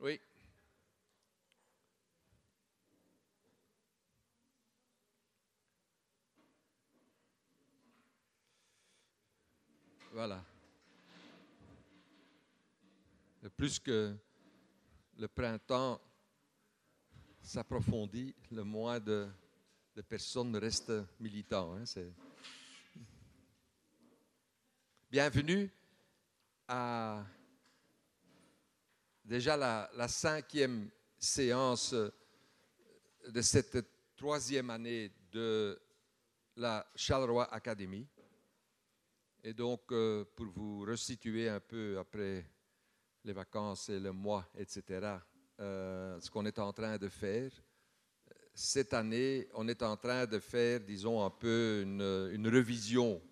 Oui. Voilà. plus que le printemps s'approfondit, le moins de, personnes restent militants. Hein, Bienvenue à déjà la, cinquième séance de cette troisième année de la Charleroi Academy. Et donc, euh, pour vous resituer un peu après les vacances et le mois, etc., euh, ce qu'on est en train de faire, cette année, on est en train de faire, disons, un peu une, une révision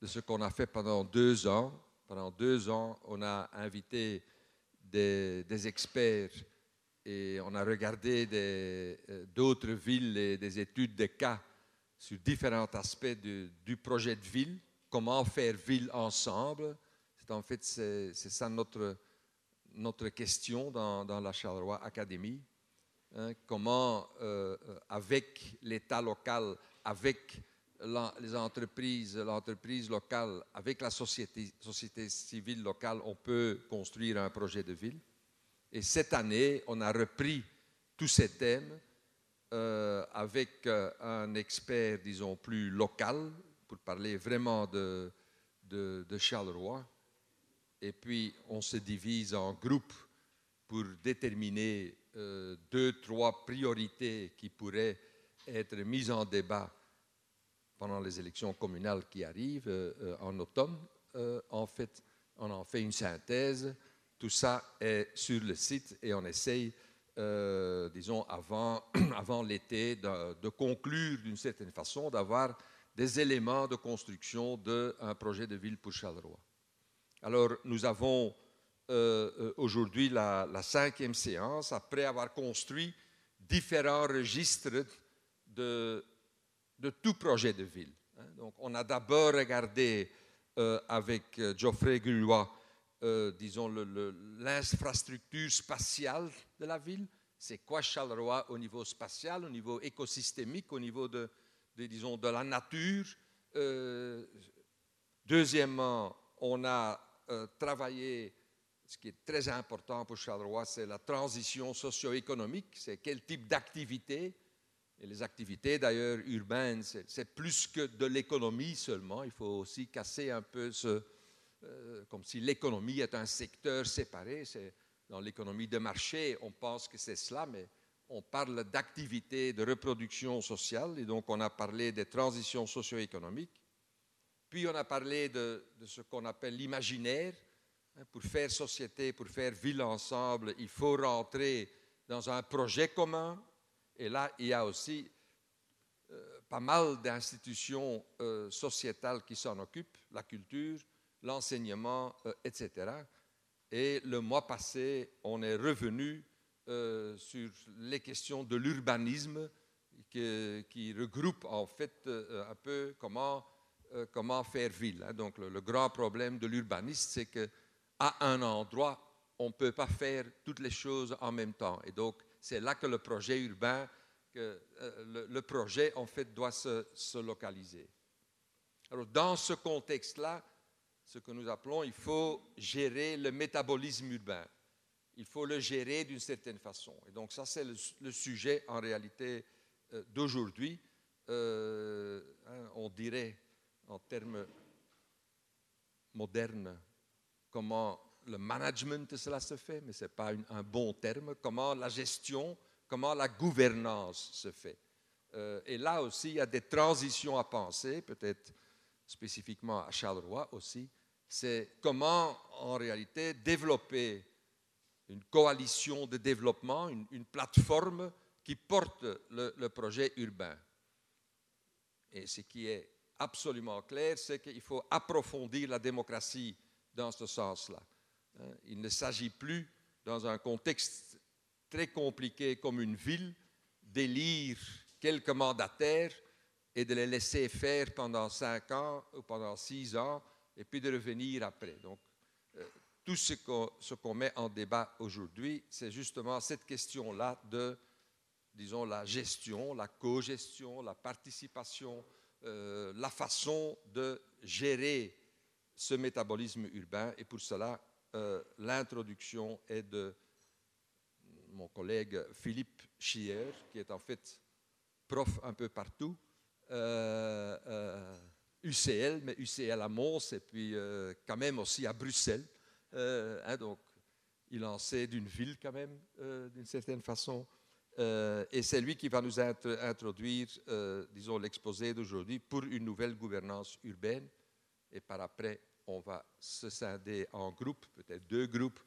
de ce qu'on a fait pendant deux ans. Pendant deux ans, on a invité des, experts et on a regardé euh, d'autres villes et des études de cas sur différents aspects du projet de ville comment faire ville ensemble. C'est en fait c'est, ça notre, notre question dans, dans la Charleroi Academy. Hein. comment, euh, avec l'État local, avec les entreprises, l'entreprise locale, avec la société, civile locale, on peut construire un projet de ville. Et cette année, on a repris tous ces thèmes euh, avec euh, un expert, disons, plus local, pour parler vraiment de, de, Charleroi. Et puis, on se divise en groupes pour déterminer euh, deux, trois priorités qui pourraient être mises en débat pendant les élections communales qui arrivent euh, euh, en automne. en fait, on en fait une synthèse. Tout ça est sur le site et on essaye, disons, avant, l'été, de, conclure d'une certaine façon, d'avoir des éléments de construction d'un projet de ville pour Charleroi. Alors, nous avons euh, euh, aujourd'hui la, cinquième séance, après avoir construit différents registres de, de tout projet de ville. Hein. Donc, on a d'abord regardé euh, avec Geoffrey Gullois, disons, l'infrastructure spatiale de la ville. C'est quoi Charleroi au niveau spatial, au niveau écosystémique, au niveau de, disons, de la nature? Euh, deuxièmement, on a euh, travaillé, ce qui est très important pour Charleroi, c'est la transition socio-économique, c'est quel type d'activité. Et les activités, d'ailleurs, urbaines, c'est plus que de l'économie seulement. Il faut aussi casser un peu ce, euh, comme si l'économie est un secteur séparé. Dans l'économie de marché, on pense que c'est cela, mais on parle d'activité de reproduction sociale, et donc on a parlé des transitions socio-économiques. Puis on a parlé de, ce qu'on appelle l'imaginaire. Hein, pour faire société, pour faire ville ensemble, il faut rentrer dans un projet commun. Et là, il y a aussi euh, pas mal d'institutions euh, sociétales qui s'en occupent, la culture, l'enseignement, euh, etc. Et le mois passé, on est revenu sur les questions de l'urbanisme qui, regroupe en fait un peu comment, faire ville. Hein. Donc le, grand problème de l'urbaniste, c'est qu'à un endroit, on ne peut pas faire toutes les choses en même temps. Et donc c'est là que le projet urbain, que, le, projet en fait doit se, se localiser. Alors dans ce contexte-là, ce que nous appelons, il faut gérer le métabolisme urbain il faut le gérer d'une certaine façon. Et donc ça, c'est le, sujet en réalité euh, d'aujourd'hui. Euh, hein, on dirait en termes modernes comment le management cela se fait, mais ce n'est pas un bon terme, comment la gestion, comment la gouvernance se fait. Euh, et là aussi, il y a des transitions à penser, peut-être spécifiquement à Charleroi aussi, c'est comment en réalité développer une coalition de développement, une, plateforme qui porte le, projet urbain. Et ce qui est absolument clair, c'est qu'il faut approfondir la démocratie dans ce sens-là. Hein, il ne s'agit plus, dans un contexte très compliqué comme une ville, d'élire quelques mandataires et de les laisser faire pendant cinq ans ou pendant six ans et puis de revenir après. Donc, euh, tout ce qu'on met en débat aujourd'hui, c'est justement cette question-là de, disons, la gestion, la co-gestion, la participation, euh, la façon de gérer ce métabolisme urbain. Et pour cela, euh, l'introduction est de mon collègue Philippe Schier, qui est en fait prof un peu partout, UCL, euh, mais UCL à Mons, et puis quand même aussi à Bruxelles. Euh, hein, donc, il en sait d'une ville quand même, euh, d'une certaine façon. Euh, et c'est lui qui va nous introduire, disons, l'exposé d'aujourd'hui pour une nouvelle gouvernance urbaine. Et par après, on va se scinder en groupes, peut-être deux groupes,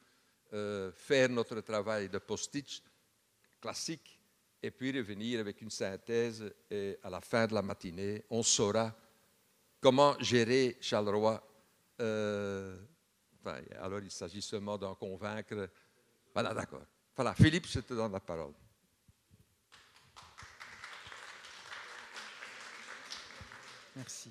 faire notre travail de post-it classique, et puis revenir avec une synthèse. Et à la fin de la matinée, on saura comment gérer Charleroi alors il s'agit seulement d'en convaincre. Voilà, d'accord. Voilà, Philippe, je te donne la parole. Merci.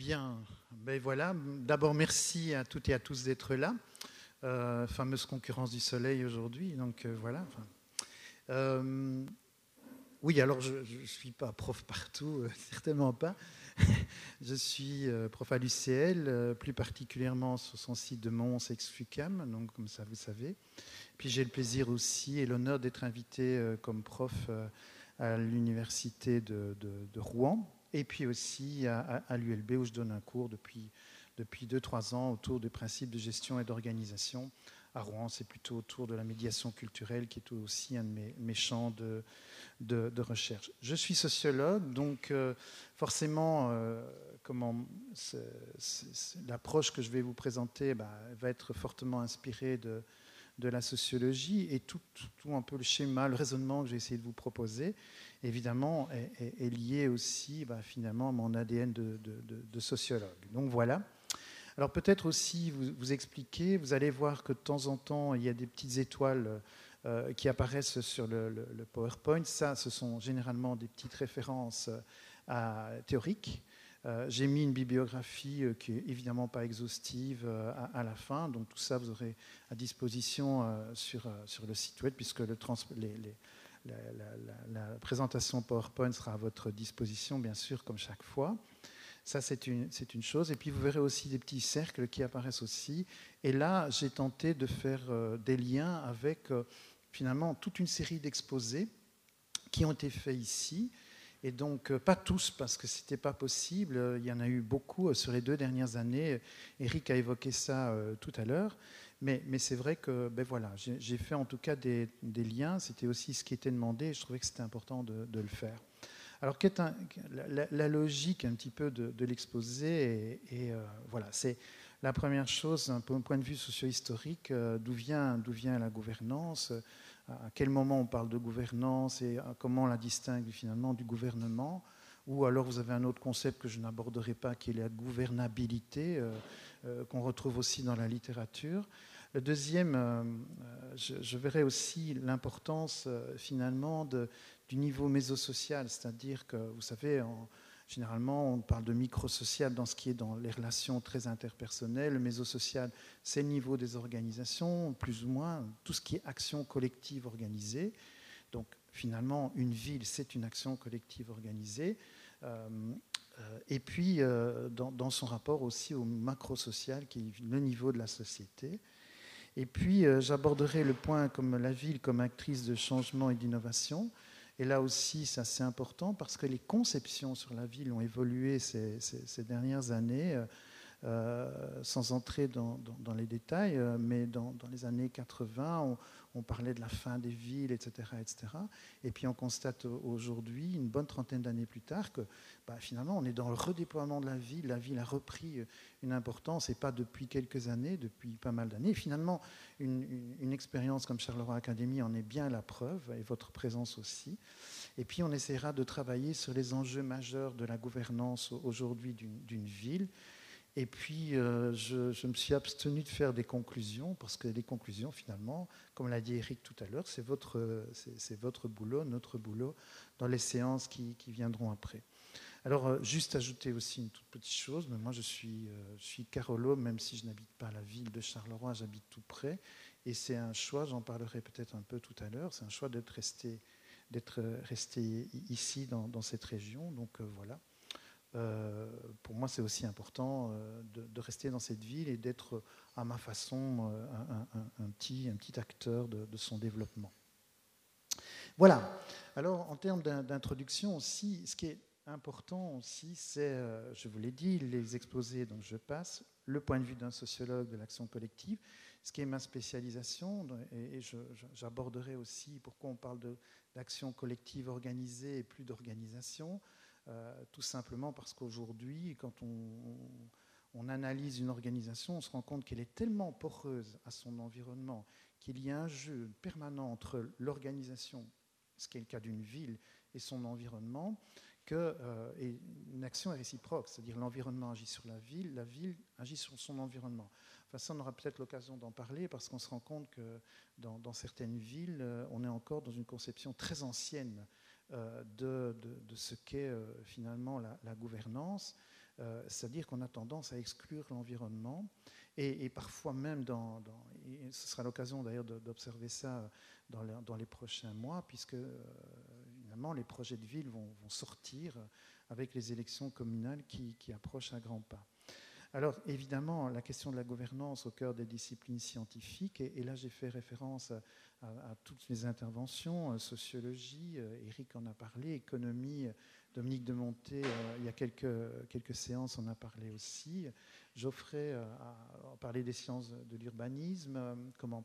Bien, ben voilà. D'abord, merci à toutes et à tous d'être là. Euh, fameuse concurrence du soleil aujourd'hui, donc euh, voilà. Euh, oui, alors je ne suis pas prof partout, certainement pas. je suis prof à l'UCL, plus particulièrement sur son site de Mons ex-FUCAM, donc comme ça vous savez. Puis j'ai le plaisir aussi et l'honneur d'être invité comme prof à l'université de, Rouen et puis aussi à, l'ULB où je donne un cours depuis, depuis 2-3 ans autour des principes de gestion et d'organisation. À Rouen, c'est plutôt autour de la médiation culturelle qui est aussi un de mes champs de, de, recherche. Je suis sociologue, donc euh, forcément, euh, l'approche que je vais vous présenter bah, va être fortement inspirée de, de la sociologie et tout, un peu le schéma, le raisonnement que j'ai essayé de vous proposer, évidemment, est, lié aussi bah, finalement à mon ADN de, sociologue. Donc voilà. Alors peut-être aussi vous, vous expliquer, vous allez voir que de temps en temps, il y a des petites étoiles euh, qui apparaissent sur le, PowerPoint. Ça, ce sont généralement des petites références euh, théoriques. Euh, j'ai mis une bibliographie qui est évidemment pas exhaustive à, la fin, donc tout ça vous aurez à disposition sur, sur le site web puisque la, présentation PowerPoint sera à votre disposition, bien sûr, comme chaque fois. Ça, c'est une, une, chose. Et puis, vous verrez aussi des petits cercles qui apparaissent aussi. Et là, j'ai tenté de faire des liens avec finalement toute une série d'exposés qui ont été faits ici. Et donc, euh, pas tous, parce que ce n'était pas possible. Il y en a eu beaucoup euh, sur les deux dernières années. Eric a évoqué ça euh, tout à l'heure. Mais, c'est vrai que ben voilà, j'ai fait en tout cas des, liens. C'était aussi ce qui était demandé je trouvais que c'était important de, le faire. Alors, un, la, logique un petit peu de, l'exposé Et, voilà, c'est la première chose, un point de vue socio-historique, d'où vient la gouvernance à quel moment on parle de gouvernance et comment on la distingue finalement du gouvernement. Ou alors vous avez un autre concept que je n'aborderai pas, qui est la gouvernabilité, euh, euh, qu'on retrouve aussi dans la littérature. Le deuxième, euh, je, verrai aussi l'importance finalement du niveau mésosocial, c'est-à-dire que vous savez, Généralement, on parle de microsocial dans ce qui est dans les relations très interpersonnelles. Le mésosocial, c'est le niveau des organisations, plus ou moins, tout ce qui est action collective organisée. Donc, finalement, une ville, c'est une action collective organisée. Euh, euh, et puis, euh, dans, son rapport aussi au macrosocial, qui est le niveau de la société. Et puis, j'aborderai le point comme la ville comme actrice de changement et d'innovation. Et là aussi, c'est important parce que les conceptions sur la ville ont évolué ces, dernières années, euh, euh, sans entrer dans, les détails, euh, mais dans, les années 80, on, parlait de la fin des villes, etc. etc. Et puis on constate aujourd'hui, une bonne trentaine d'années plus tard, que bah, finalement on est dans le redéploiement de la ville. La ville a repris une importance, et pas depuis quelques années, depuis pas mal d'années. Finalement, une, expérience comme Charleroi Academy en est bien la preuve, et votre présence aussi. Et puis on essaiera de travailler sur les enjeux majeurs de la gouvernance aujourd'hui d'une ville. Et puis, euh, je, me suis abstenu de faire des conclusions, parce que les conclusions, finalement, comme l'a dit Eric tout à l'heure, c'est votre, boulot, notre boulot, dans les séances qui, viendront après. Alors, euh, juste ajouter aussi une toute petite chose, mais moi je suis, euh, Carolo, même si je n'habite pas la ville de Charleroi, j'habite tout près. Et c'est un choix, j'en parlerai peut-être un peu tout à l'heure, c'est un choix d'être resté, d'être resté ici dans, cette région. Donc voilà. Pour moi, c'est aussi important de, rester dans cette ville et d'être à ma façon un, petit, un petit acteur de, son développement. Voilà. Alors, en termes d'introduction aussi, ce qui est important aussi, c'est, euh, je vous l'ai dit, les exposés dont je passe, le point de vue d'un sociologue de l'action collective, ce qui est ma spécialisation, et, j'aborderai aussi pourquoi on parle d'action collective organisée et plus d'organisation, euh, tout simplement parce qu'aujourd'hui, quand on, analyse une organisation, on se rend compte qu'elle est tellement poreuse à son environnement qu'il y a un jeu permanent entre l'organisation, ce qui est le cas d'une ville, et son environnement, que euh, une action est réciproque, c'est-à-dire l'environnement agit sur la ville, la ville agit sur son environnement. Enfin, ça, on aura peut-être l'occasion d'en parler parce qu'on se rend compte que dans, certaines villes, euh, on est encore dans une conception très ancienne euh, de, de, ce qu'est finalement la, gouvernance, c'est-à-dire qu'on a tendance à exclure l'environnement et, parfois même dans, et ce sera l'occasion d'ailleurs d'observer ça dans les, dans les, prochains mois, puisque les projets de ville vont, sortir avec les élections communales qui, approchent à grands pas. Alors évidemment, la question de la gouvernance au cœur des disciplines scientifiques, et, là j'ai fait référence à, toutes les interventions, euh, sociologie, Eric euh, en a parlé, économie, Dominique de Monté, euh, il y a quelques, quelques séances, en a parlé aussi. Geoffrey a parlé des sciences de l'urbanisme, comment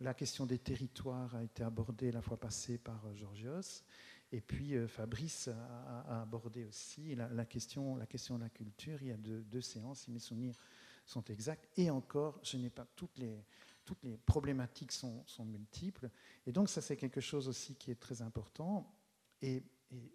la question des territoires a été abordée la fois passée par Georgios. Et puis euh, Fabrice a, abordé aussi la, question, la question de la culture. Il y a deux, séances, si mes souvenirs sont exacts. Et encore, je n'ai pas toutes les, problématiques sont, multiples. Et donc ça, c'est quelque chose aussi qui est très important. Et,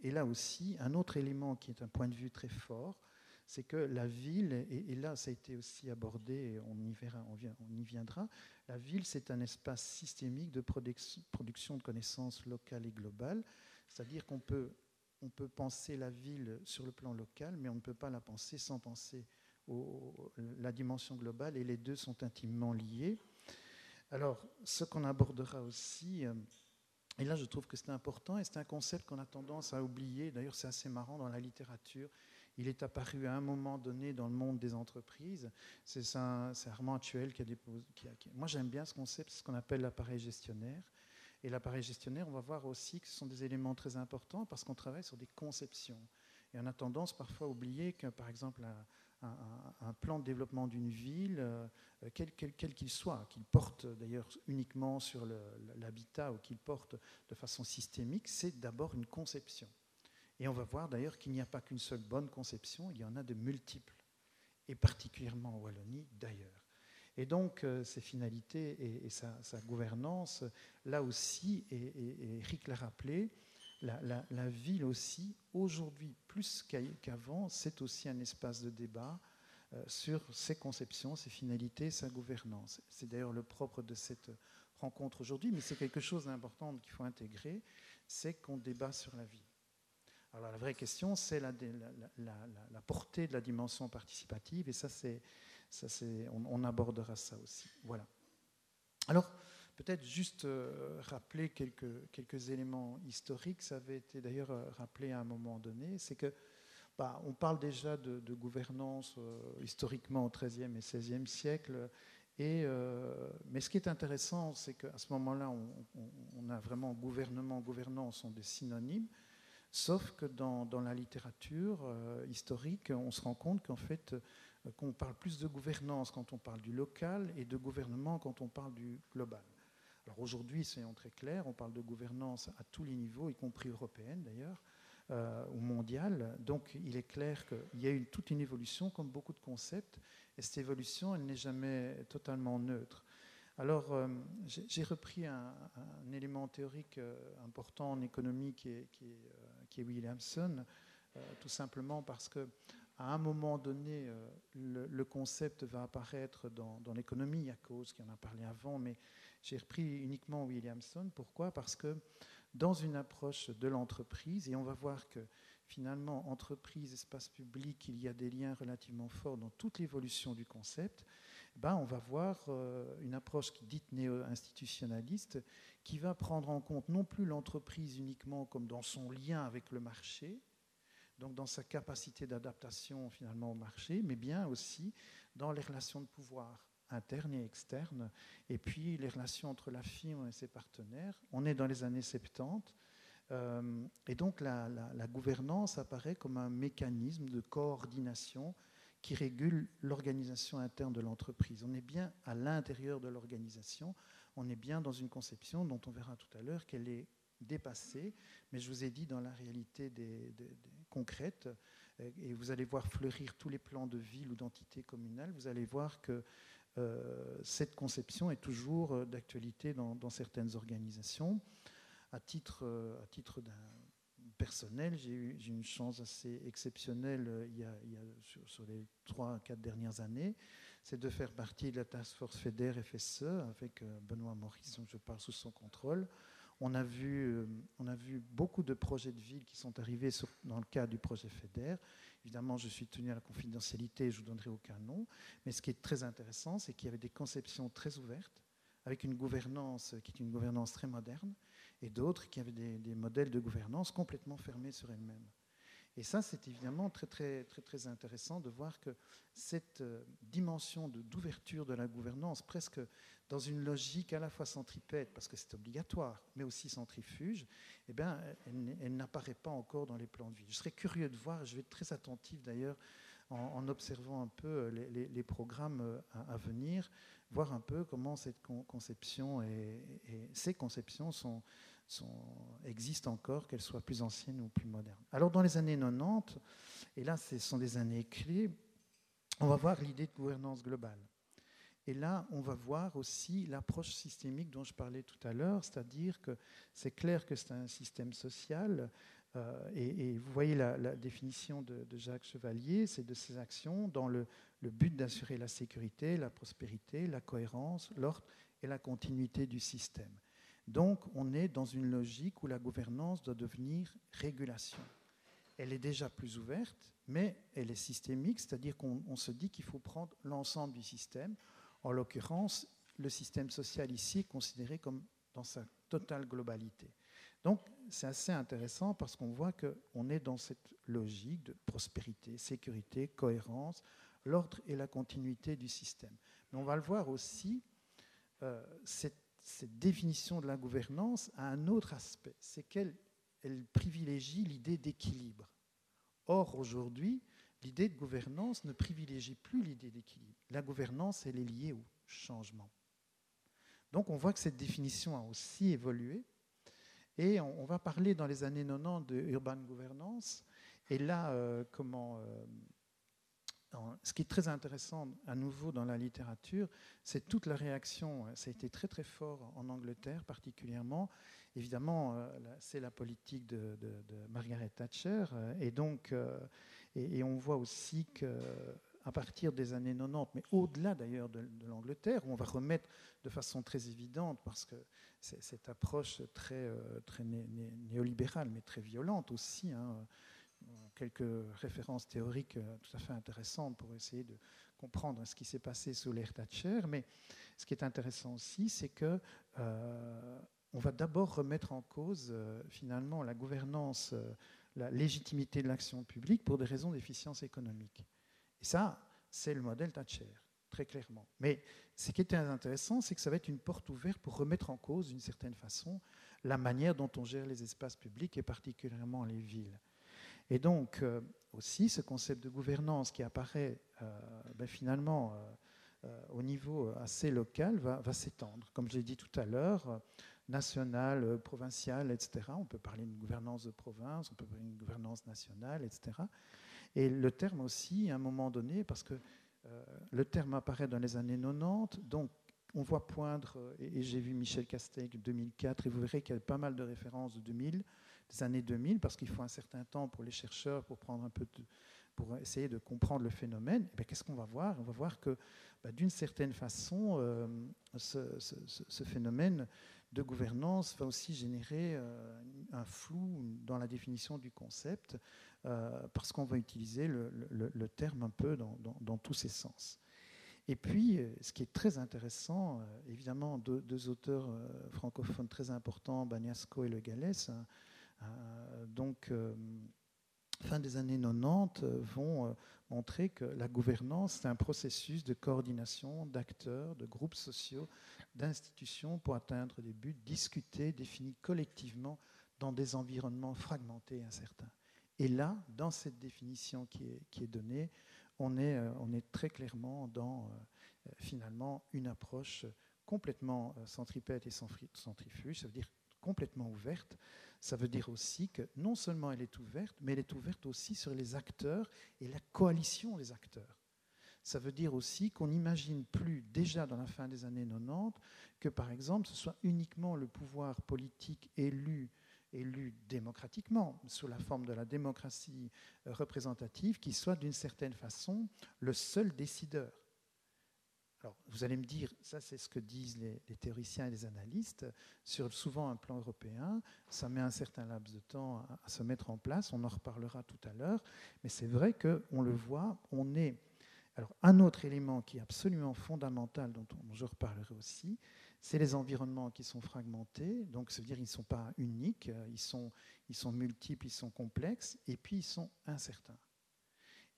là aussi, un autre élément qui est un point de vue très fort, c'est que la ville, et, là ça a été aussi abordé, on y, verra, on, on y viendra, la ville c'est un espace systémique de production de connaissances locales et globales c'est-à-dire qu'on peut, on peut penser la ville sur le plan local, mais on ne peut pas la penser sans penser au, la dimension globale, et les deux sont intimement liés. Alors, ce qu'on abordera aussi, euh, et là je trouve que c'est important, et c'est un concept qu'on a tendance à oublier, d'ailleurs c'est assez marrant dans la littérature, il est apparu à un moment donné dans le monde des entreprises. C'est Armand Actuel qui a déposé. moi, j'aime bien ce concept, ce qu'on appelle l'appareil gestionnaire. Et l'appareil gestionnaire, on va voir aussi que ce sont des éléments très importants parce qu'on travaille sur des conceptions. Et on a tendance parfois à oublier que, par exemple, un, plan de développement d'une ville, euh, quel qu'il soit, qu'il porte d'ailleurs uniquement sur l'habitat ou qu'il porte de façon systémique, c'est d'abord une conception. Et on va voir d'ailleurs qu'il n'y a pas qu'une seule bonne conception, il y en a de multiples, et particulièrement en Wallonie d'ailleurs. Et donc, euh, ses finalités et, sa, gouvernance, là aussi, et, Eric l'a rappelé, la, ville aussi, aujourd'hui, plus qu'avant, c'est aussi un espace de débat euh, sur ses conceptions, ses finalités, sa gouvernance. C'est d'ailleurs le propre de cette rencontre aujourd'hui, mais c'est quelque chose d'important qu'il faut intégrer, c'est qu'on débat sur la vie. Alors la vraie question, c'est la, la, portée de la dimension participative, et ça c'est on, abordera ça aussi. Voilà. Alors, peut-être juste euh, rappeler quelques, éléments historiques. Ça avait été d'ailleurs euh, rappelé à un moment donné. C'est que bah, on parle déjà de, gouvernance euh, historiquement au XIIIe et XVIe siècle. Et, mais ce qui est intéressant, c'est qu'à ce moment-là, on, a vraiment gouvernement, gouvernance sont des synonymes. Sauf que dans la littérature historique, on se rend compte qu'en fait, qu'on parle plus de gouvernance quand on parle du local et de gouvernement quand on parle du global. Alors aujourd'hui, soyons très clairs, on parle de gouvernance à tous les niveaux, y compris européenne d'ailleurs, euh, ou mondiale. Donc il est clair qu'il y a eu toute une évolution, comme beaucoup de concepts, et cette évolution, elle n'est jamais totalement neutre. Alors, euh, j'ai repris un, élément théorique euh, important en économie qui est, Williamson, tout simplement parce que à un moment donné, euh, le, concept va apparaître dans, l'économie à cause qui en a parlé avant, mais j'ai repris uniquement Williamson. Pourquoi? Parce que dans une approche de l'entreprise, et on va voir que finalement, entreprise, espace public, il y a des liens relativement forts dans toute l'évolution du concept, ben, on va voir euh, une approche dite néo-institutionnaliste qui va prendre en compte non plus l'entreprise uniquement comme dans son lien avec le marché, donc dans sa capacité d'adaptation finalement au marché, mais bien aussi dans les relations de pouvoir internes et externes, et puis les relations entre la firme et ses partenaires. On est dans les années 70, euh, et donc la, gouvernance apparaît comme un mécanisme de coordination qui régule l'organisation interne de l'entreprise. On est bien à l'intérieur de l'organisation, on est bien dans une conception dont on verra tout à l'heure qu'elle est dépassée, mais je vous ai dit dans la réalité des, concrète, et vous allez voir fleurir tous les plans de ville ou d'entité communale, vous allez voir que euh, cette conception est toujours euh, d'actualité dans, certaines organisations à titre, euh, à titre personnel, j'ai eu une chance assez exceptionnelle euh, il y a, sur, les trois, quatre dernières années, c'est de faire partie de la Task Force FEDER FSE avec Benoît Maurice, dont je parle sous son contrôle. On a vu, on a vu beaucoup de projets de ville qui sont arrivés dans le cadre du projet FEDER. Évidemment, je suis tenu à la confidentialité, je ne vous donnerai aucun nom. Mais ce qui est très intéressant, c'est qu'il y avait des conceptions très ouvertes, avec une gouvernance qui est une gouvernance très moderne, et d'autres qui avaient des, modèles de gouvernance complètement fermés sur elles-mêmes. Et ça, c'est évidemment très, très, très, très intéressant de voir que cette euh, dimension d'ouverture de, la gouvernance, presque dans une logique à la fois centripète, parce que c'est obligatoire, mais aussi centrifuge, eh bien, elle, n'apparaît pas encore dans les plans de vie. Je serais curieux de voir, je vais être très attentif d'ailleurs en, observant un peu euh, les, programmes euh, à, venir, voir un peu comment cette conception et, et ces conceptions sont, existent encore, qu'elles soient plus anciennes ou plus modernes. Alors dans les années 90, et là ce sont des années clés, on va voir l'idée de gouvernance globale. Et là, on va voir aussi l'approche systémique dont je parlais tout à l'heure, c'est-à-dire que c'est clair que c'est un système social, euh, et, vous voyez la, définition de, Jacques Chevalier, c'est de ces actions dans le, le but d'assurer la sécurité, la prospérité, la cohérence, l'ordre et la continuité du système. Donc on est dans une logique où la gouvernance doit devenir régulation. Elle est déjà plus ouverte, mais elle est systémique, c'est-à-dire qu'on se dit qu'il faut prendre l'ensemble du système. En l'occurrence, le système social ici est considéré comme dans sa totale globalité. Donc c'est assez intéressant parce qu'on voit qu'on est dans cette logique de prospérité, sécurité, cohérence, l'ordre et la continuité du système. Mais on va le voir aussi, euh, cette cette définition de la gouvernance a un autre aspect, c'est qu'elle elle privilégie l'idée d'équilibre. Or, aujourd'hui, l'idée de gouvernance ne privilégie plus l'idée d'équilibre. La gouvernance, elle est liée au changement. Donc, on voit que cette définition a aussi évolué. Et on, va parler dans les années 90 de urban governance. Et là, euh, comment. Euh, ce qui est très intéressant à nouveau dans la littérature, c'est toute la réaction. Ça a été très très fort en Angleterre particulièrement. Évidemment, euh, c'est la politique de, Margaret Thatcher. Euh, et donc, euh, et, on voit aussi que à partir des années 90, mais au-delà d'ailleurs de, l'Angleterre, où on va remettre de façon très évidente, parce que cette approche très, très néolibérale, mais très violente aussi, hein, quelques références théoriques euh, tout à fait intéressantes pour essayer de comprendre ce qui s'est passé sous l'ère Thatcher. Mais ce qui est intéressant aussi, c'est que euh, on va d'abord remettre en cause euh, finalement la gouvernance, la légitimité de l'action publique pour des raisons d'efficience économique. Et ça, c'est le modèle Thatcher, très clairement. Mais ce qui était intéressant, c'est que ça va être une porte ouverte pour remettre en cause, d'une certaine façon, la manière dont on gère les espaces publics et particulièrement les villes. Et donc, euh, aussi, ce concept de gouvernance qui apparaît euh, ben, finalement euh, au niveau assez local va, s'étendre. Comme je l'ai dit tout à l'heure, national, provincial, etc. On peut parler d'une gouvernance de province, on peut parler d'une gouvernance nationale, etc. Et le terme aussi, à un moment donné, parce que le terme apparaît dans les années 90, donc on voit poindre, et, j'ai vu Michel Castex 2004, et vous verrez qu'il y a pas mal de références de 2000, des années 2000, parce qu'il faut un certain temps pour les chercheurs pour prendre un peu pour essayer de comprendre le phénomène. Eh qu'est-ce qu'on va voir? On va voir que, bah, d'une certaine façon, euh, ce, phénomène de gouvernance va aussi générer euh, un flou dans la définition du concept, parce qu'on va utiliser le, terme un peu dans, tous ses sens. Et puis, ce qui est très intéressant, évidemment, deux, auteurs francophones très importants, Bagnasco et Le Gallès, hein, donc fin des années 90 euh, vont euh, montrer que la gouvernance, c'est un processus de coordination d'acteurs, de groupes sociaux, d'institutions pour atteindre des buts discutés, définis collectivement dans des environnements fragmentés et incertains. Et là, dans cette définition qui est, donnée, on est, euh, on est, très clairement dans finalement une approche complètement centripète et centrifuge, ça veut dire complètement ouverte, ça veut dire aussi que non seulement elle est ouverte, mais elle est ouverte aussi sur les acteurs et la coalition des acteurs. Ça veut dire aussi qu'on n'imagine plus, déjà dans la fin des années 90, que par exemple ce soit uniquement le pouvoir politique élu élu démocratiquement, sous la forme de la démocratie représentative, qui soit d'une certaine façon le seul décideur. Alors, vous allez me dire, ça c'est ce que disent les, théoriciens et les analystes, sur souvent un plan européen, ça met un certain laps de temps à, se mettre en place, on en reparlera tout à l'heure, mais c'est vrai qu'on le voit, on est... Alors, un autre élément qui est absolument fondamental, dont je reparlerai aussi, c'est les environnements qui sont fragmentés, donc ça veut dire qu'ils ne sont pas uniques, ils sont, ils sont multiples, ils sont complexes, et puis ils sont incertains.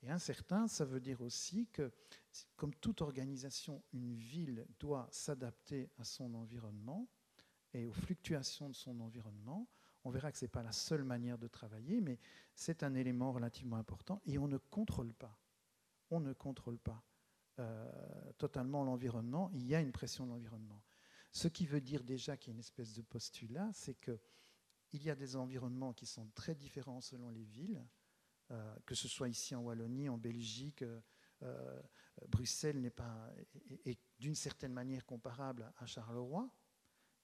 Et incertain, ça veut dire aussi que, comme toute organisation, une ville doit s'adapter à son environnement et aux fluctuations de son environnement. On verra que ce n'est pas la seule manière de travailler, mais c'est un élément relativement important et on ne contrôle pas. On ne contrôle pas euh, totalement l'environnement. Il y a une pression de l'environnement. Ce qui veut dire déjà qu'il y a une espèce de postulat, c'est qu'il y a des environnements qui sont très différents selon les villes. Euh, que ce soit ici en Wallonie, en Belgique, euh, euh, Bruxelles n'est pas est, d'une certaine manière comparable à Charleroi,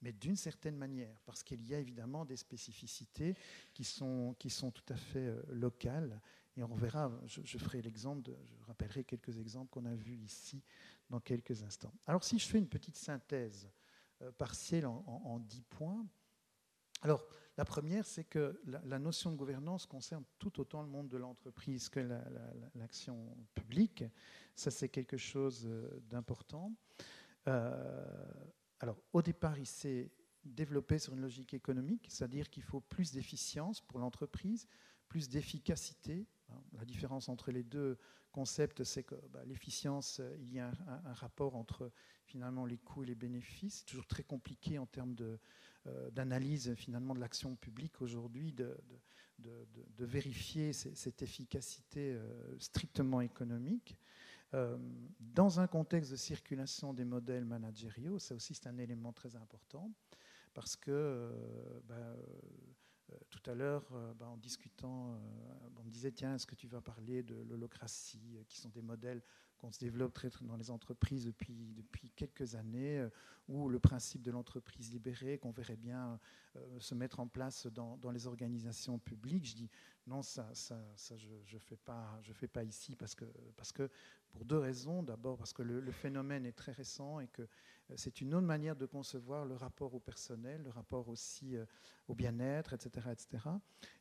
mais d'une certaine manière, parce qu'il y a évidemment des spécificités qui sont, qui sont tout à fait locales. Et on verra, je, ferai l'exemple, je rappellerai quelques exemples qu'on a vus ici dans quelques instants. Alors si je fais une petite synthèse partielle en dix points, alors, la première, c'est que la, notion de gouvernance concerne tout autant le monde de l'entreprise que l'action publique. Ça, c'est quelque chose euh, d'important. Euh, alors, au départ, il s'est développé sur une logique économique, c'est-à-dire qu'il faut plus d'efficience pour l'entreprise, plus d'efficacité. La différence entre les deux concepts, c'est que bah, l'efficience, il y a un, rapport entre finalement les coûts et les bénéfices. Toujours très compliqué en termes de, euh, d'analyse finalement de l'action publique aujourd'hui, de, de, vérifier cette efficacité euh, strictement économique. Euh, dans un contexte de circulation des modèles managériaux, ça aussi c'est un élément très important, parce que bah, tout à l'heure, bah, en discutant, on me disait, tiens, est-ce que tu vas parler de l'holocratie, qui sont des modèles qu'on se développe très, dans les entreprises depuis, depuis quelques années, euh, où le principe de l'entreprise libérée, qu'on verrait bien euh, se mettre en place dans, dans, les organisations publiques. Je dis non, ça, ça, ça je ne je fais pas ici parce que, parce que pour deux raisons. D'abord parce que le, phénomène est très récent et que euh, c'est une autre manière de concevoir le rapport au personnel, le rapport aussi au bien-être, etc., etc.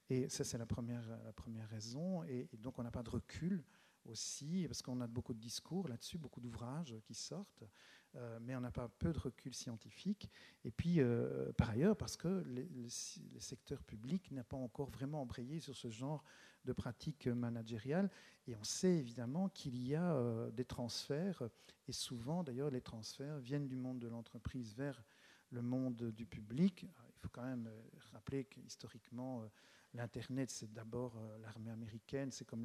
Et ça, c'est la première, la première raison. Et donc, on n'a pas de recul aussi, parce qu'on a beaucoup de discours là-dessus, beaucoup d'ouvrages qui sortent, euh, mais on n'a pas peu de recul scientifique. Et puis, euh, par ailleurs, parce que le, secteur public n'a pas encore vraiment embrayé sur ce genre de pratiques managériales. Et on sait évidemment qu'il y a euh, des transferts, et souvent d'ailleurs les transferts viennent du monde de l'entreprise vers le monde du public. Il faut quand même rappeler qu'historiquement, L'Internet, c'est d'abord euh, l'armée américaine, c'est comme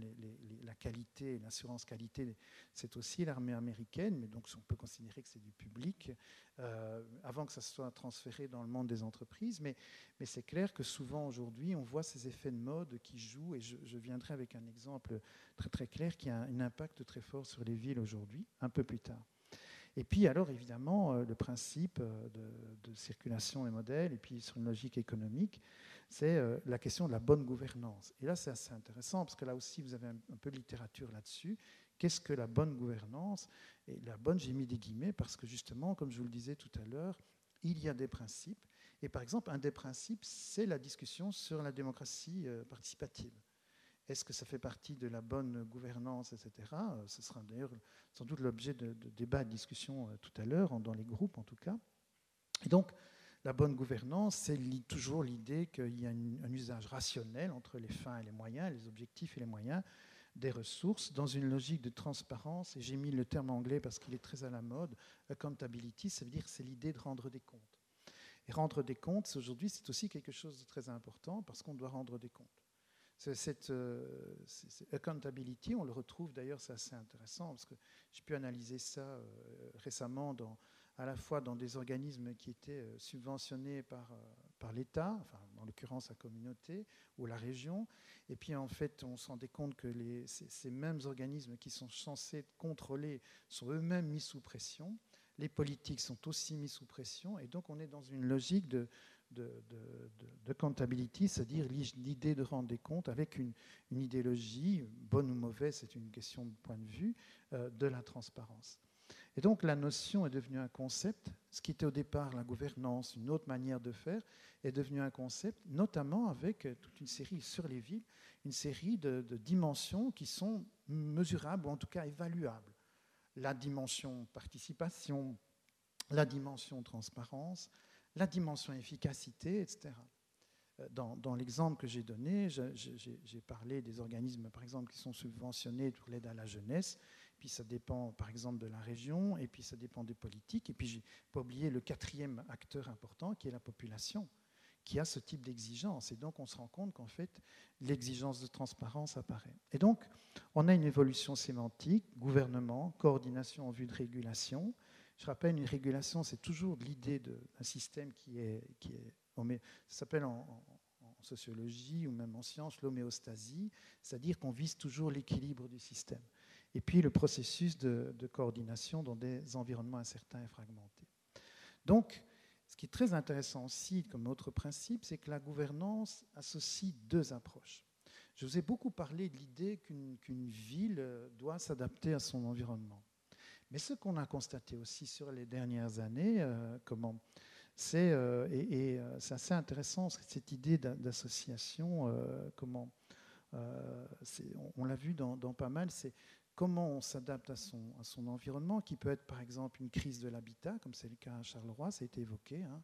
la qualité, l'assurance qualité, c'est aussi l'armée américaine, mais donc on peut considérer que c'est du public, euh, avant que ça soit transféré dans le monde des entreprises. Mais, mais c'est clair que souvent aujourd'hui, on voit ces effets de mode qui jouent, et je, viendrai avec un exemple très très clair qui a un, impact très fort sur les villes aujourd'hui, un peu plus tard. Et puis alors évidemment, euh, le principe de, de circulation des modèles, et puis sur une logique économique, c'est euh, la question de la bonne gouvernance. Et là, c'est assez intéressant, parce que là aussi, vous avez un, peu de littérature là-dessus. Qu'est-ce que la bonne gouvernance? Et la bonne, j'ai mis des guillemets, parce que justement, comme je vous le disais tout à l'heure, il y a des principes Et par exemple, un des principes, c'est la discussion sur la démocratie euh, participative. Est-ce que ça fait partie de la bonne gouvernance, etc. Euh, ce sera d'ailleurs sans doute l'objet de, débats, de discussions tout à l'heure, dans les groupes en tout cas. Et donc, la bonne gouvernance, c'est toujours l'idée qu'il y a un usage rationnel entre les fins et les moyens, les objectifs et les moyens des ressources, dans une logique de transparence. Et j'ai mis le terme anglais parce qu'il est très à la mode. Accountability, ça veut dire c'est l'idée de rendre des comptes. Et rendre des comptes, aujourd'hui, c'est aussi quelque chose de très important parce qu'on doit rendre des comptes. Cette, euh, accountability, on le retrouve d'ailleurs, c'est assez intéressant parce que j'ai pu analyser ça euh, récemment à la fois dans des organismes qui étaient euh, subventionnés par, l'État, enfin, en l'occurrence la communauté ou la région, et puis en fait on se rendait compte que les, ces, mêmes organismes qui sont censés contrôler sont eux-mêmes mis sous pression, les politiques sont aussi mis sous pression, et donc on est dans une logique de, de, de, comptabilité, c'est-à-dire l'idée de rendre des comptes avec une, idéologie, bonne ou mauvaise, c'est une question de point de vue, euh, de la transparence. Et donc la notion est devenue un concept. Ce qui était au départ la gouvernance, une autre manière de faire, est devenu un concept, notamment avec toute une série sur les villes, une série de, dimensions qui sont mesurables ou en tout cas évaluables. La dimension participation, la dimension transparence, la dimension efficacité, etc. Dans, dans l'exemple que j'ai donné, j'ai parlé des organismes, par exemple, qui sont subventionnés pour l'aide à la jeunesse puis ça dépend par exemple de la région, et puis ça dépend des politiques, et puis j'ai pas oublié le quatrième acteur important qui est la population, qui a ce type d'exigence. Et donc on se rend compte qu'en fait l'exigence de transparence apparaît. Et donc on a une évolution sémantique, gouvernement, coordination en vue de régulation. Je rappelle, une régulation, c'est toujours l'idée d'un système qui est, qui est ça s'appelle en, sociologie ou même en sciences l'homéostasie, c'est-à-dire qu'on vise toujours l'équilibre du système et puis le processus de, coordination dans des environnements incertains et fragmentés. Donc, ce qui est très intéressant aussi comme autre principe, c'est que la gouvernance associe deux approches. Je vous ai beaucoup parlé de l'idée qu'une ville doit s'adapter à son environnement. Mais ce qu'on a constaté aussi sur les dernières années, euh, comment c'est euh, et, euh, c'est assez intéressant cette idée d'association. comment on, l'a vu dans, pas mal, c'est comment on s'adapte à son, à son, environnement, qui peut être par exemple une crise de l'habitat, comme c'est le cas à Charleroi, ça a été évoqué. Hein.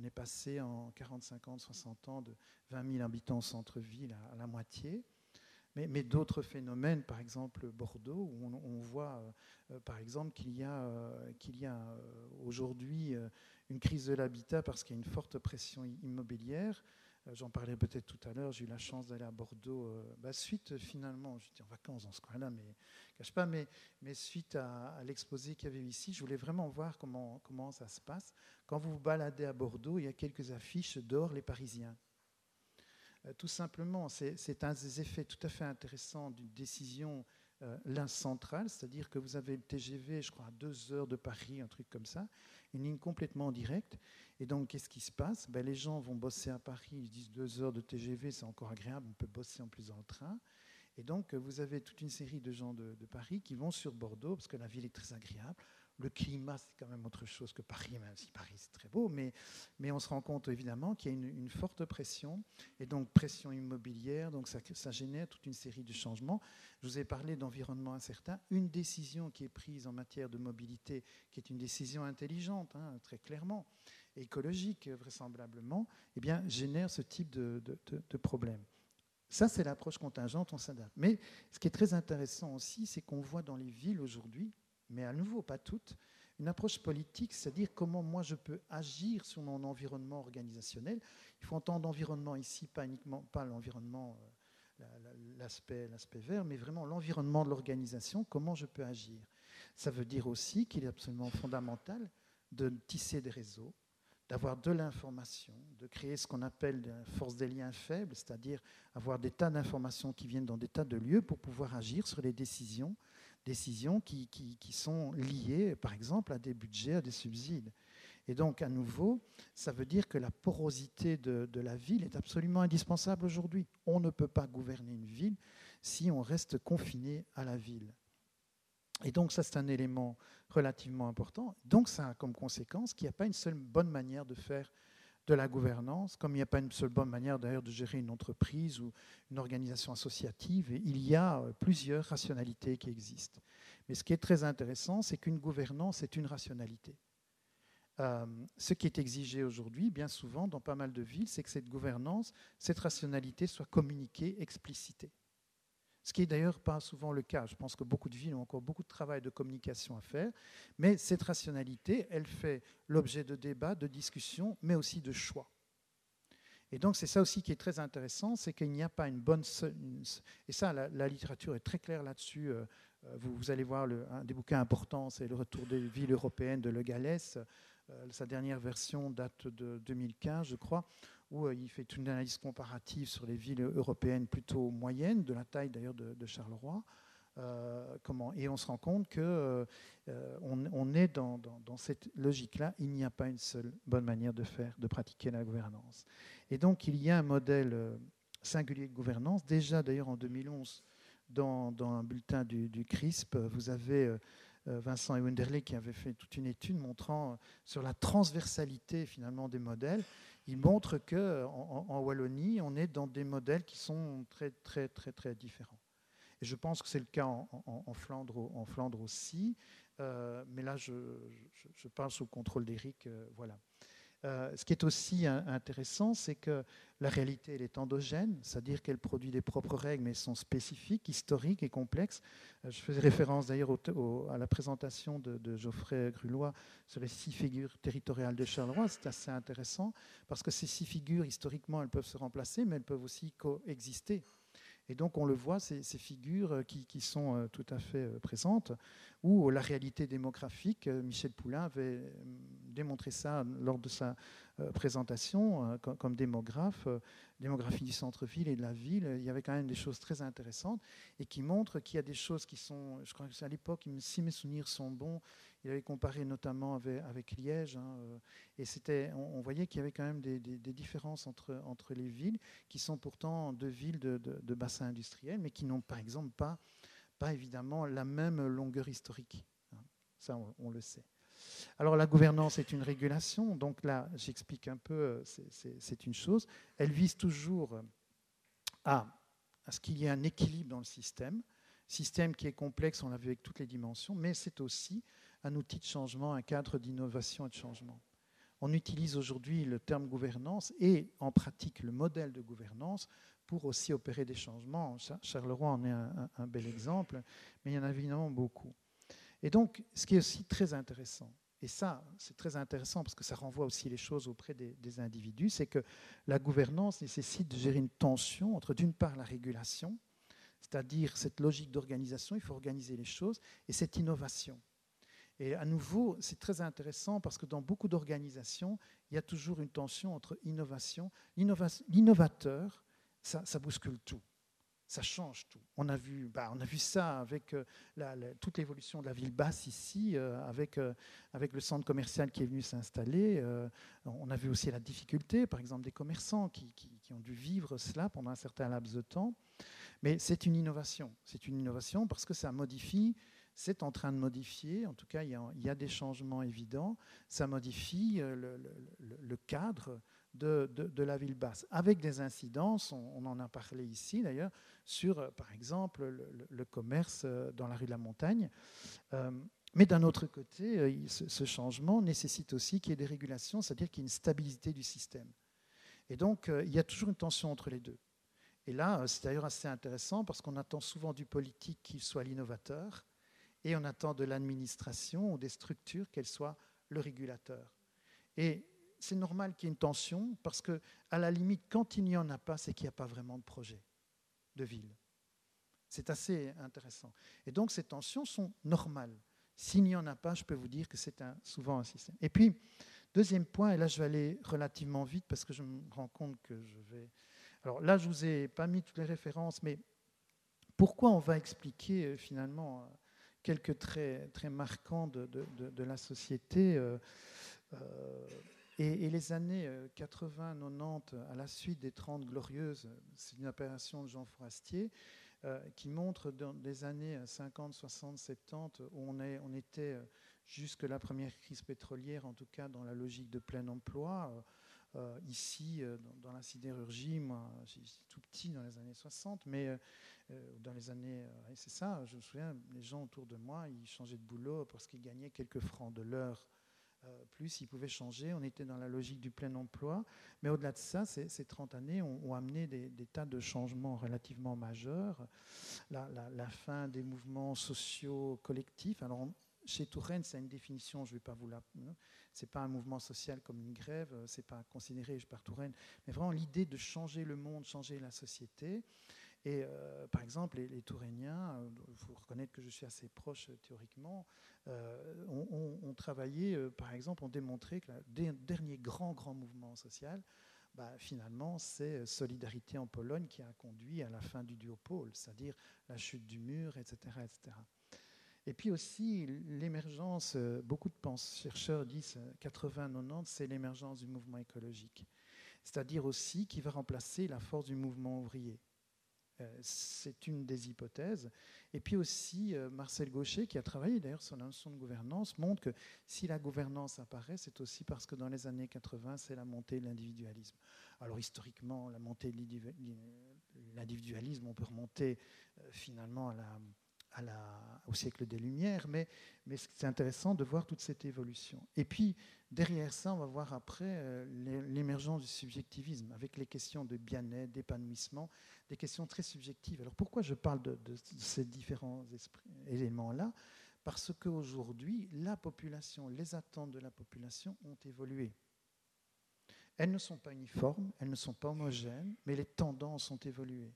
On est passé en 40, 50, 60 ans de 20 000 habitants au centre-ville à, la moitié. Mais, d'autres phénomènes, par exemple Bordeaux, où on, voit euh, par exemple qu'il y a, euh, qu'il y a euh, aujourd'hui une crise de l'habitat parce qu'il y a une forte pression immobilière. J'en parlais peut-être tout à l'heure, j'ai eu la chance d'aller à Bordeaux, bah, suite finalement, j'étais en vacances dans ce coin-là, mais cache pas, mais, suite à, l'exposé qu'il y avait ici, je voulais vraiment voir comment, comment ça se passe. Quand vous vous baladez à Bordeaux, il y a quelques affiches dehors les Parisiens. Euh, tout simplement, c'est un des effets tout à fait intéressants d'une décision euh, centrale, c'est-à-dire que vous avez le TGV, je crois, à deux heures de Paris, un truc comme ça, une ligne complètement directe. Et donc, qu'est-ce qui se passe? Ben, Les gens vont bosser à Paris, ils disent deux heures de TGV, c'est encore agréable, on peut bosser en plus dans le train. Et donc, vous avez toute une série de gens de, de Paris qui vont sur Bordeaux, parce que la ville est très agréable. Le climat, c'est quand même autre chose que Paris, même si Paris, c'est très beau. Mais, on se rend compte évidemment qu'il y a une, forte pression, et donc pression immobilière, donc ça, génère toute une série de changements. Je vous ai parlé d'environnement incertain. Une décision qui est prise en matière de mobilité, qui est une décision intelligente, hein, très clairement, écologique vraisemblablement, eh bien, génère ce type de, de, de problème. Ça, c'est l'approche contingente, on s'adapte. Mais ce qui est très intéressant aussi, c'est qu'on voit dans les villes aujourd'hui, mais à nouveau pas toutes, une approche politique, c'est-à-dire comment moi je peux agir sur mon environnement organisationnel. Il faut entendre environnement ici, pas uniquement pas l'environnement, euh, l'aspect, l'aspect vert, mais vraiment l'environnement de l'organisation, comment je peux agir. Ça veut dire aussi qu'il est absolument fondamental de tisser des réseaux, d'avoir de l'information, de créer ce qu'on appelle la force des liens faibles, c'est-à-dire avoir des tas d'informations qui viennent dans des tas de lieux pour pouvoir agir sur les décisions décisions qui, qui, sont liées, par exemple, à des budgets, à des subsides. Et donc, à nouveau, ça veut dire que la porosité de, de la ville est absolument indispensable aujourd'hui. On ne peut pas gouverner une ville si on reste confiné à la ville. Et donc, ça, c'est un élément relativement important. Donc, ça a comme conséquence qu'il n'y a pas une seule bonne manière de faire de la gouvernance, comme il n'y a pas une seule bonne manière d'ailleurs de gérer une entreprise ou une organisation associative, il y a plusieurs rationalités qui existent. Mais ce qui est très intéressant, c'est qu'une gouvernance est une rationalité. Euh, ce qui est exigé aujourd'hui, bien souvent, dans pas mal de villes, c'est que cette gouvernance, cette rationalité soit communiquée, explicitée. Ce qui est d'ailleurs pas souvent le cas. Je pense que beaucoup de villes ont encore beaucoup de travail de communication à faire. Mais cette rationalité, elle fait l'objet de débats, de discussions, mais aussi de choix. Et donc c'est ça aussi qui est très intéressant, c'est qu'il n'y a pas une bonne... Et ça, la, littérature est très claire là-dessus. Euh, vous, vous, allez voir un des bouquins importants, c'est Le retour des villes européennes de Le Gallès. Euh, sa dernière version date de 2015, je crois, où euh, il fait une analyse comparative sur les villes européennes plutôt moyennes, de la taille d'ailleurs de, Charleroi. Euh, et on se rend compte que on, est dans, cette logique-là. Il n'y a pas une seule bonne manière de faire, de pratiquer la gouvernance. Et donc il y a un modèle singulier de gouvernance. Déjà d'ailleurs en 2011, dans, un bulletin du, CRISP, vous avez euh, Vincent et Wenderley qui avaient fait toute une étude montrant euh, sur la transversalité finalement des modèles. Ils montrent que en, Wallonie, on est dans des modèles qui sont très très très très différents. Et je pense que c'est le cas en, Flandre, aussi. Euh, mais là, je, parle sous le contrôle d'Éric. voilà. Euh, ce qui est aussi intéressant, c'est que la réalité, elle est endogène, c'est-à-dire qu'elle produit des propres règles, mais elles sont spécifiques, historiques et complexes. Euh, je faisais référence d'ailleurs à la présentation de, Geoffrey Grulois sur les six figures territoriales de Charleroi. C'est assez intéressant, parce que ces six figures, historiquement, elles peuvent se remplacer, mais elles peuvent aussi coexister. Et donc on le voit, ces, figures euh, qui, sont tout à fait présentes, ou la réalité démographique, Michel Poulain avait démontré ça lors de sa euh, présentation euh, comme, démographe, euh, démographie du centre-ville et de la ville. Il y avait quand même des choses très intéressantes et qui montrent qu'il y a des choses qui sont, je crois que c'est à l'époque, si mes souvenirs sont bons, il avait comparé notamment avec, Liège, hein, et c'était, on, voyait qu'il y avait quand même des, différences entre, entre les villes, qui sont pourtant deux villes de, de, bassin industriel, mais qui n'ont par exemple pas, pas évidemment la même longueur historique. Hein. Ça, on le sait. Alors la gouvernance est une régulation, donc là j'explique un peu, euh, c'est une chose. Elle vise toujours à, à ce qu'il y ait un équilibre dans le système, système qui est complexe, on l'a vu avec toutes les dimensions, mais c'est aussi un outil de changement, un cadre d'innovation et de changement. On utilise aujourd'hui le terme gouvernance et en pratique le modèle de gouvernance pour aussi opérer des changements. Charleroi en est un bel exemple, mais il y en a évidemment beaucoup. Et donc, ce qui est aussi très intéressant, et ça, c'est très intéressant parce que ça renvoie aussi les choses auprès des, individus, c'est que la gouvernance nécessite de gérer une tension entre, d'une part, la régulation, c'est-à-dire cette logique d'organisation, il faut organiser les choses, et cette innovation. Et à nouveau, c'est très intéressant parce que dans beaucoup d'organisations, il y a toujours une tension entre innovation. L'innovateur, ça, bouscule tout ça change tout. On a vu, bah, on a vu ça avec euh, toute l'évolution de la ville basse ici, euh, avec, euh, avec le centre commercial qui est venu s'installer. on a vu aussi la difficulté, par exemple, des commerçants qui, qui, ont dû vivre cela pendant un certain laps de temps. Mais c'est une innovation. C'est une innovation parce que ça modifie, c'est en train de modifier, en tout cas, il y a, des changements évidents, ça modifie le, le, cadre de, la ville basse, avec des incidences, on, en a parlé ici d'ailleurs, sur euh, par exemple le, commerce euh, dans la rue de la Montagne. Euh, mais d'un autre côté, ce, changement nécessite aussi qu'il y ait des régulations, c'est-à-dire qu'il y ait une stabilité du système. Et donc, il y a toujours une tension entre les deux. Et là, c'est d'ailleurs assez intéressant parce qu'on attend souvent du politique qu'il soit l'innovateur et on attend de l'administration ou des structures qu'elle soit le régulateur. Et c'est normal qu'il y ait une tension parce que, à la limite, quand il n'y en a pas, c'est qu'il n'y a pas vraiment de projet de ville. C'est assez intéressant. Et donc, ces tensions sont normales. S'il n'y en a pas, je peux vous dire que c'est souvent un système. Et puis, deuxième point, et là, je vais aller relativement vite parce que je me rends compte que je vais. Alors là, je ne vous ai pas mis toutes les références, mais pourquoi on va expliquer euh, finalement euh, quelques traits très marquants de, la société euh, et, les années 80-90, euh, à la suite des 30 glorieuses, c'est une opération de Jean Forastier, euh, qui montre dans les années 50, 60, 70, où on, était euh, jusque la première crise pétrolière, en tout cas dans la logique de plein emploi. ici, dans, la sidérurgie, moi, j'étais tout petit dans les années 60, mais dans les années, c'est ça, je me souviens, les gens autour de moi, ils changeaient de boulot parce qu'ils gagnaient quelques francs de l'heure euh, plus ils pouvaient changer. On était dans la logique du plein emploi. Mais au-delà de ça, ces, 30 années ont, amené des, tas de changements relativement majeurs. La, fin des mouvements sociaux collectifs. Alors, chez Touraine, c'est une définition, je ne vais pas vous la. C'est pas un mouvement social comme une grève, c'est pas considéré par Touraine, mais vraiment l'idée de changer le monde, changer la société. Et euh, par exemple, les, les Touréniens, il faut reconnaître que je suis assez proche euh, théoriquement, euh, ont, travaillé, par exemple, ont démontré que le dernier grand, grand mouvement social, bah, finalement, c'est Solidarité en Pologne qui a conduit à la fin du duopole, c'est-à-dire la chute du mur, etc. etc. Et puis aussi l'émergence, beaucoup de chercheurs disent 80-90, c'est l'émergence du mouvement écologique. C'est-à-dire aussi qui va remplacer la force du mouvement ouvrier. Euh, c'est une des hypothèses. Et puis aussi, euh, Marcel Gaucher, qui a travaillé d'ailleurs sur la notion de gouvernance, montre que si la gouvernance apparaît, c'est aussi parce que dans les années 80, c'est la montée de l'individualisme. Alors historiquement, la montée de l'individualisme, on peut remonter euh, finalement au siècle des Lumières, mais, c'est intéressant de voir toute cette évolution. Et puis, derrière ça, on va voir après l'émergence du subjectivisme, avec les questions de bien-être, d'épanouissement, des questions très subjectives. Alors pourquoi je parle de, ces différents éléments-là? Parce qu'aujourd'hui, la population, les attentes de la population ont évolué. Elles ne sont pas uniformes, elles ne sont pas homogènes, mais les tendances ont évolué.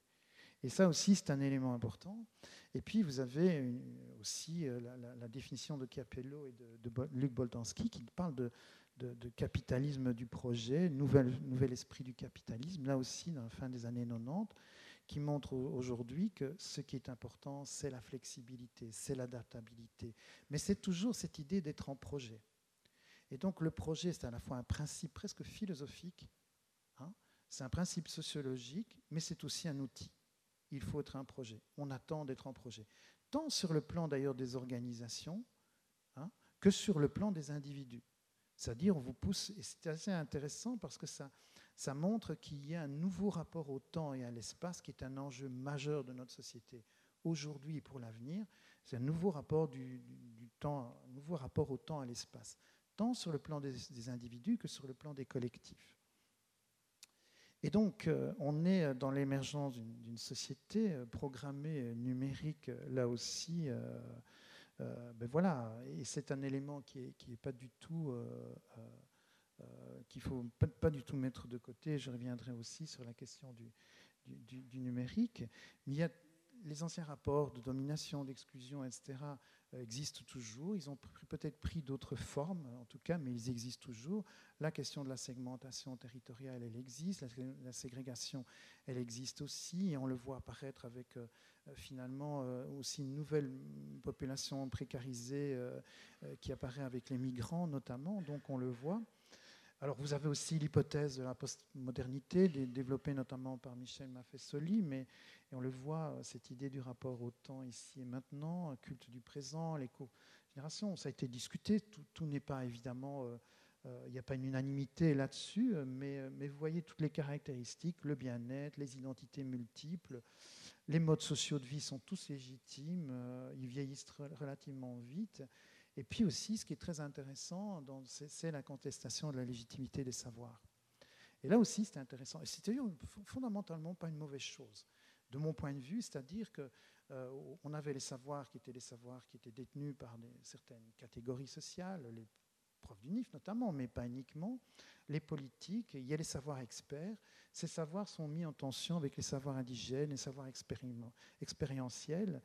Et ça aussi, c'est un élément important. Et puis, vous avez aussi euh, la, définition de Capello et de, Luc Boltanski qui parle de, capitalisme du projet, nouvel esprit du capitalisme, là aussi, dans la fin des années 90, qui montre aujourd'hui que ce qui est important, c'est la flexibilité, c'est l'adaptabilité. Mais c'est toujours cette idée d'être en projet. Et donc, le projet, c'est à la fois un principe presque philosophique, hein, c'est un principe sociologique, mais c'est aussi un outil il faut être un projet. On attend d'être en projet. Tant sur le plan d'ailleurs des organisations hein, que sur le plan des individus. C'est-à-dire, on vous pousse, et c'est assez intéressant parce que ça, ça montre qu'il y a un nouveau rapport au temps et à l'espace qui est un enjeu majeur de notre société. Aujourd'hui et pour l'avenir, c'est un nouveau rapport du, temps, nouveau rapport au temps et à l'espace, tant sur le plan des individus que sur le plan des collectifs. Et donc, euh, on est dans l'émergence d'une société euh, programmée euh, numérique, là aussi. ben voilà, et c'est un élément qui n'est est pas du tout. Qu'il faut pas, du tout mettre de côté. Je reviendrai aussi sur la question du, numérique. Mais les anciens rapports de domination, d'exclusion, etc., euh, existent toujours. Ils ont peut-être pris d'autres formes, en tout cas, mais ils existent toujours. La question de la segmentation territoriale, elle existe. La, ségrégation, elle existe aussi. On le voit apparaître avec euh, euh, finalement aussi une nouvelle population précarisée qui apparaît avec les migrants notamment. Donc on le voit. Alors vous avez aussi l'hypothèse de la postmodernité, développée notamment par Michel Maffesoli, mais on le voit, cette idée du rapport au temps ici et maintenant, culte du présent, l'éco-génération, ça a été discuté, tout, n'est pas évidemment, euh, euh, il n'y a pas une unanimité là-dessus, mais, vous voyez toutes les caractéristiques, le bien-être, les identités multiples, les modes sociaux de vie sont tous légitimes, euh, ils vieillissent relativement vite. Et puis aussi, ce qui est très intéressant, c'est la contestation de la légitimité des savoirs. Et là aussi, c'est intéressant. Et c'est fondamentalement pas une mauvaise chose, de mon point de vue, c'est-à-dire qu'on euh, avait les savoirs qui étaient les savoirs qui étaient détenus par certaines catégories sociales, les profs du NIF notamment, mais pas uniquement, les politiques, il y a les savoirs experts. Ces savoirs sont mis en tension avec les savoirs indigènes, les savoirs expérientiels.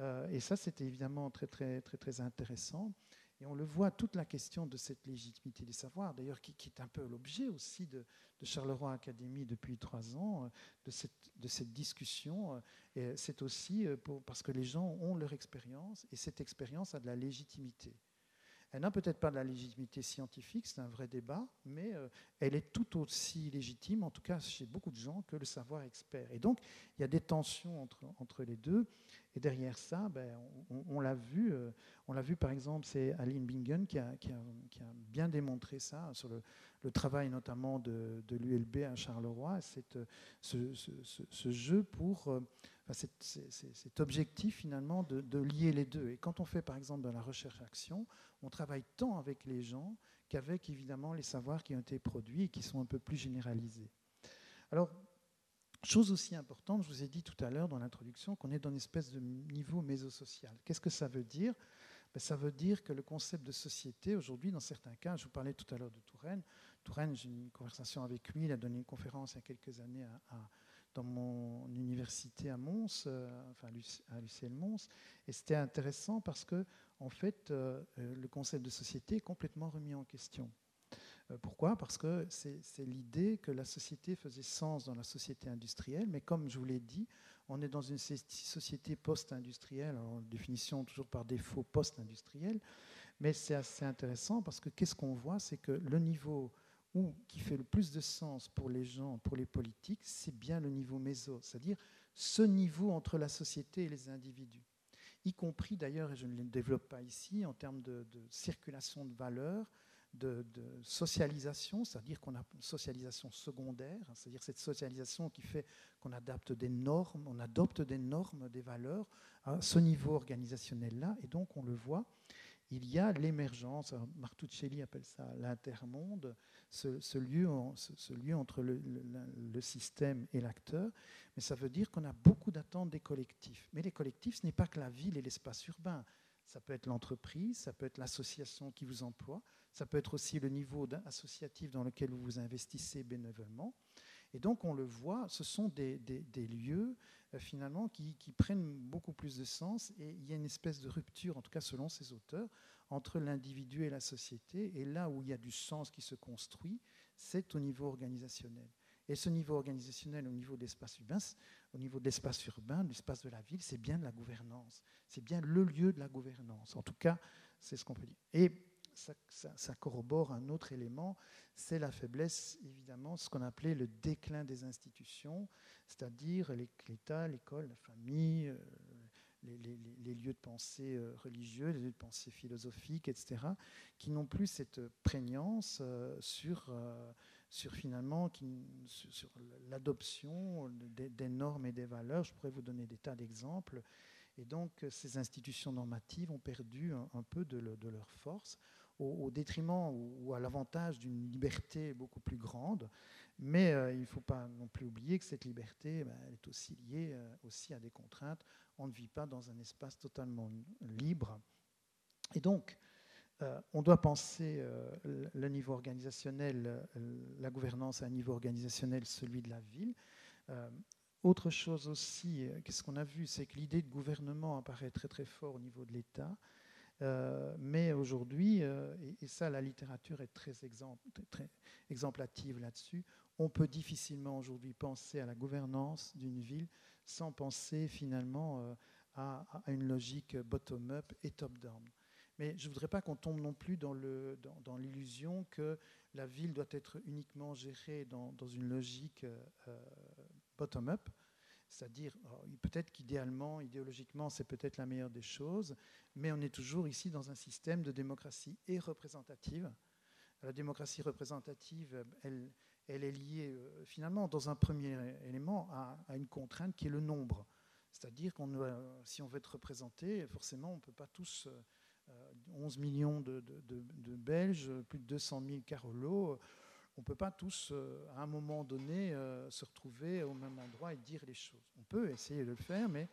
Euh, et ça, c'était évidemment très, très, très, très intéressant. Et on le voit, toute la question de cette légitimité des savoirs, d'ailleurs, qui, est un peu l'objet aussi de, Charleroi Académie depuis trois ans, euh, de cette, de discussion. Et c'est aussi parce que les gens ont leur expérience, et cette expérience a de la légitimité. Elle n'a peut-être pas de la légitimité scientifique, c'est un vrai débat, mais euh, elle est tout aussi légitime, en tout cas chez beaucoup de gens, que le savoir expert. Et donc, il y a des tensions entre, entre les deux. Et derrière ça, ben, on, l'a vu, euh, on l'a vu par exemple, c'est Aline Bingen qui a, bien démontré ça sur le, travail notamment de, l'ULB à Charleroi, cette, ce, ce, jeu pour cet objectif finalement de, de, lier les deux. Et quand on fait par exemple de la recherche-action, on travaille tant avec les gens qu'avec évidemment les savoirs qui ont été produits et qui sont un peu plus généralisés. Alors, Chose aussi importante, je vous ai dit tout à l'heure dans l'introduction qu'on est dans une espèce de niveau mésosocial. Qu'est-ce que ça veut dire? Ben, Ça veut dire que le concept de société, aujourd'hui, dans certains cas, je vous parlais tout à l'heure de Touraine. Touraine, j'ai eu une conversation avec lui, il a donné une conférence il y a quelques années dans mon université à Mons, euh, enfin à l'UCL Mons, et c'était intéressant parce que, en fait, euh, euh, le concept de société est complètement remis en question. Pourquoi? Parce que c'est l'idée que la société faisait sens dans la société industrielle, mais comme je vous l'ai dit, on est dans une société post-industrielle, en définition toujours par défaut post-industrielle, mais c'est assez intéressant parce que qu'est-ce qu'on voit? C'est que le niveau où, qui fait le plus de sens pour les gens, pour les politiques, c'est bien le niveau méso, c'est-à-dire ce niveau entre la société et les individus. Y compris d'ailleurs, et je ne le développe pas ici, en termes de, circulation de valeurs, de, socialisation, c'est-à-dire qu'on a une socialisation secondaire, c'est-à-dire cette socialisation qui fait qu'on adapte des normes, on adopte des normes, des valeurs à ce niveau organisationnel-là, et donc on le voit, il y a l'émergence, Martuccelli appelle ça l'intermonde, ce, lieu, ce, lieu entre le, le système et l'acteur, mais ça veut dire qu'on a beaucoup d'attentes des collectifs. Mais les collectifs, ce n'est pas que la ville et l'espace urbain, ça peut être l'entreprise, ça peut être l'association qui vous emploie, ça peut être aussi le niveau associatif dans lequel vous vous investissez bénévolement. Et donc, on le voit, ce sont des, lieux, euh, finalement, qui, prennent beaucoup plus de sens. Et il y a une espèce de rupture, en tout cas selon ces auteurs, entre l'individu et la société. Et là où il y a du sens qui se construit, c'est au niveau organisationnel. Et ce niveau organisationnel, au niveau d'espace urbain, au niveau de l'espace urbain, de l'espace de la ville, c'est bien de la gouvernance. C'est bien le lieu de la gouvernance. En tout cas, c'est ce qu'on peut dire. Et ça, corrobore un autre élément, c'est la faiblesse, évidemment, ce qu'on appelait le déclin des institutions, c'est-à-dire l'État, l'école, la famille, euh, les, lieux de pensée euh, religieux, les lieux de pensée philosophique, etc., qui n'ont plus cette prégnance euh, sur, sur finalement sur, l'adoption des, normes et des valeurs. Je pourrais vous donner des tas d'exemples. Et donc, ces institutions normatives ont perdu un, peu de, de, leur force au, détriment ou, à l'avantage d'une liberté beaucoup plus grande. Mais euh, il ne faut pas non plus oublier que cette liberté ben, est aussi liée euh, aussi à des contraintes. On ne vit pas dans un espace totalement libre. Et donc, euh, on doit penser le niveau organisationnel, la gouvernance à un niveau organisationnel, celui de la ville. autre chose aussi, qu'est-ce qu'on a vu, c'est que l'idée de gouvernement apparaît très très fort au niveau de l'État. Euh, mais aujourd'hui, euh, et, ça la littérature est très, exemplative là-dessus, on peut difficilement aujourd'hui penser à la gouvernance d'une ville sans penser finalement euh, à, une logique bottom-up et top-down. Mais je ne voudrais pas qu'on tombe non plus dans l'illusion que la ville doit être uniquement gérée dans une logique bottom-up. C'est-à-dire, oh, peut-être qu'idéalement, idéologiquement, c'est peut-être la meilleure des choses, mais on est toujours ici dans un système de démocratie et représentative. La démocratie représentative, elle, est liée euh, finalement, dans un premier élément, à, une contrainte qui est le nombre. C'est-à-dire qu'on si on veut être représenté, forcément, on ne peut pas tous, 11 euh, millions de, de, Belges, plus de 200 000 Carolos, on ne peut pas tous, euh, à un moment donné, euh, se retrouver au même endroit et dire les choses. On peut essayer de le faire, mais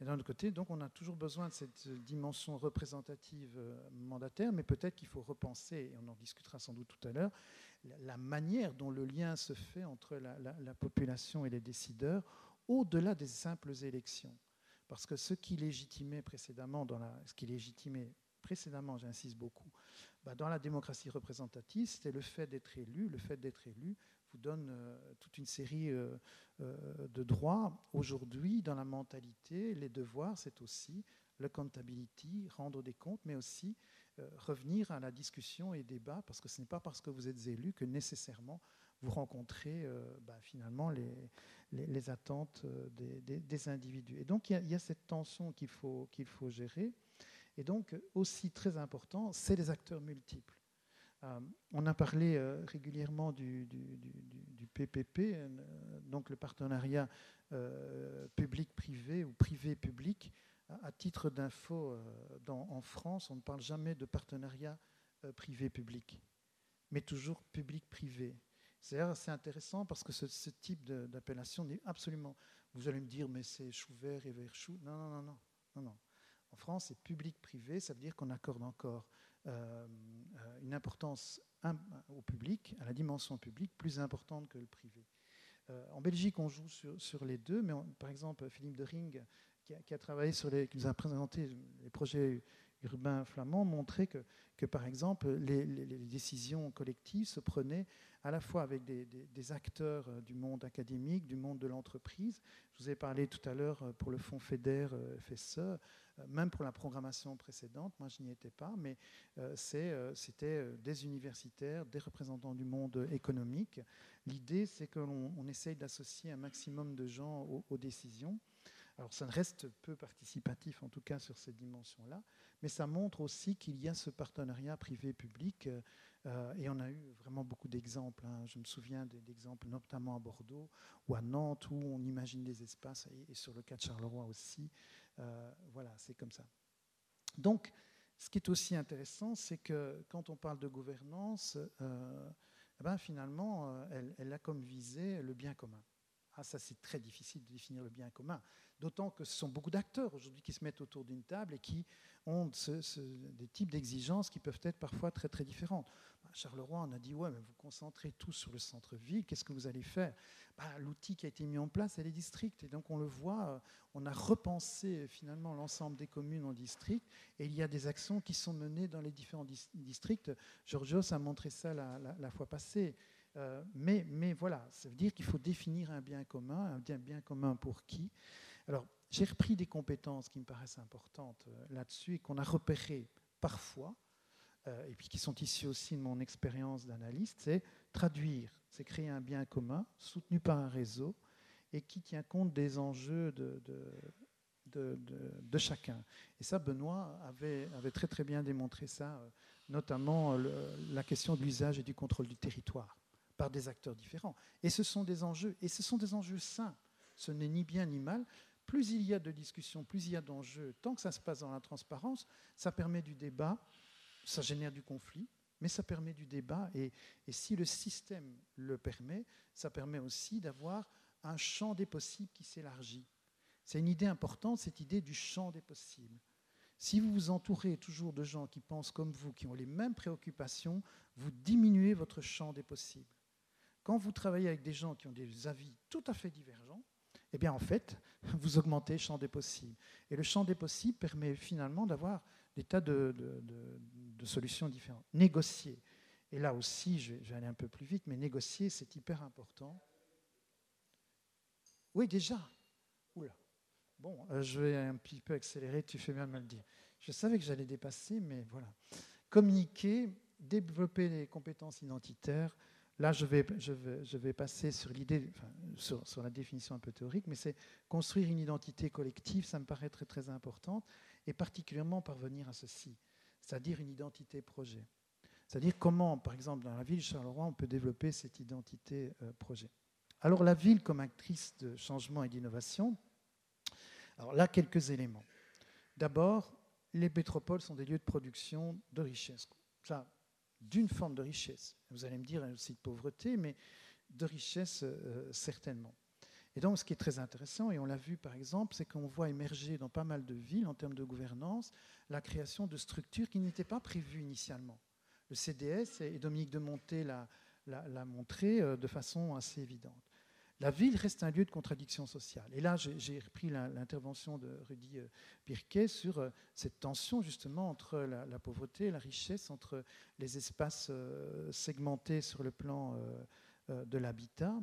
d'un autre côté, donc on a toujours besoin de cette dimension représentative euh, mandataire, mais peut-être qu'il faut repenser, et on en discutera sans doute tout à l'heure, la, manière dont le lien se fait entre la, population et les décideurs au-delà des simples élections. Parce que ce qui légitimait précédemment, dans la, ce qui légitimait précédemment, j'insiste beaucoup, bah, dans la démocratie représentative, c'était le fait d'être élu. Le fait d'être élu vous donne euh, toute une série euh, euh, de droits. Aujourd'hui, dans la mentalité, les devoirs, c'est aussi l'accountability, rendre des comptes, mais aussi revenir à la discussion et débat, parce que ce n'est pas parce que vous êtes élu que nécessairement vous rencontrez bah, finalement les, attentes des, individus. Et donc il y, a, cette tension qu'il faut, qu'il faut gérer. Et donc aussi très important, c'est les acteurs multiples. on a parlé régulièrement du, PPP, donc le partenariat public-privé ou privé-public. À titre d'info, en France, on ne parle jamais de partenariat privé-public, mais toujours public-privé. C'est assez intéressant parce que ce, type d'appellation n'est absolument. Vous allez me dire, mais c'est chou vert et vert chou. Non, non, non, non, non. En France, c'est public-privé. Ça veut dire qu'on accorde encore euh, une importance au public, à la dimension publique, plus importante que le privé. Euh, en Belgique, on joue sur, les deux, mais par exemple, Philippe de Ring, qui a, travaillé sur les, qui nous a présenté les projets urbains flamands, montrait que, que par exemple, les, décisions collectives se prenaient à la fois avec des, acteurs euh, du monde académique, du monde de l'entreprise. Je vous ai parlé tout à l'heure euh, pour le fonds FEDER, euh, FSE, même pour la programmation précédente, moi je n'y étais pas, mais c'était des universitaires, des représentants du monde économique. L'idée, c'est qu'on essaye d'associer un maximum de gens aux décisions. Alors ça reste peu participatif, en tout cas sur cette dimension-là, mais ça montre aussi qu'il y a ce partenariat privé-public, euh, et on a eu vraiment beaucoup d'exemples. Hein. Je me souviens d'exemples notamment à Bordeaux ou à Nantes, où on imagine des espaces, et, sur le cas de Charleroi aussi. Euh, voilà, c'est comme ça. Donc, ce qui est aussi intéressant, c'est que quand on parle de gouvernance, euh, eh ben, finalement, elle, elle a comme visée le bien commun. Ah, ça, c'est très difficile de définir le bien commun. D'autant que ce sont beaucoup d'acteurs aujourd'hui qui se mettent autour d'une table et qui ont des types d'exigences qui peuvent être parfois très, très différentes. Bah, Charleroi, on a dit Ouais, mais vous concentrez tous sur le centre-ville, qu'est-ce que vous allez faire? Bah, L'outil qui a été mis en place, c'est les districts. Et donc, on le voit, euh, on a repensé finalement l'ensemble des communes en districts et il y a des actions qui sont menées dans les différents districts. Georgios a montré ça la fois passée. Euh, mais, voilà, ça veut dire qu'il faut définir un bien commun, un bien, commun pour qui. Alors, j'ai repris des compétences qui me paraissent importantes euh, là-dessus et qu'on a repérées parfois, euh, et puis qui sont issues aussi de mon expérience d'analyste, c'est traduire, c'est créer un bien commun soutenu par un réseau et qui tient compte des enjeux de, de, chacun. Et ça, Benoît avait, avait, très très bien démontré ça, notamment la question de l'usage et du contrôle du territoire par des acteurs différents. Et ce sont des enjeux, et ce sont des enjeux sains. Ce n'est ni bien ni mal. Plus il y a de discussions, plus il y a d'enjeux, tant que ça se passe dans la transparence, ça permet du débat, ça génère du conflit, mais ça permet du débat. Et, et si le système le permet, ça permet aussi d'avoir un champ des possibles qui s'élargit. C'est une idée importante, cette idée du champ des possibles. Si vous vous entourez toujours de gens qui pensent comme vous, qui ont les mêmes préoccupations, vous diminuez votre champ des possibles. Quand vous travaillez avec des gens qui ont des avis tout à fait divergents, eh bien en fait, vous augmentez le champ des possibles. Et le champ des possibles permet finalement d'avoir des tas de, solutions différentes. Négocier. Et là aussi, je vais, aller un peu plus vite, mais négocier, c'est hyper important. Oui, déjà. Oula. Bon, euh, je vais un petit peu accélérer, tu fais bien de me le dire. Je savais que j'allais dépasser, mais voilà. Communiquer, développer les compétences identitaires, Là, je vais, passer sur l'idée, sur, la définition un peu théorique, mais c'est construire une identité collective, ça me paraît très, très important, et particulièrement parvenir à ceci, c'est-à-dire une identité projet. C'est-à-dire comment, par exemple, dans la ville de Charleroi, on peut développer cette identité euh, projet. Alors, la ville comme actrice de changement et d'innovation, alors là, quelques éléments. D'abord, les métropoles sont des lieux de production de richesse. Ça, d'une forme de richesse. Vous allez me dire aussi de pauvreté, mais de richesse euh, certainement. Et donc, ce qui est très intéressant, et on l'a vu par exemple, c'est qu'on voit émerger dans pas mal de villes, en termes de gouvernance, la création de structures qui n'étaient pas prévues initialement. Le CDS, et Dominique de Monté l'a montré euh, de façon assez évidente. La ville reste un lieu de contradiction sociale. Et là, j'ai repris l'intervention de Rudy euh, Pirquet sur euh, cette tension justement entre la, pauvreté et la richesse, entre les espaces euh, segmentés sur le plan de l'habitat.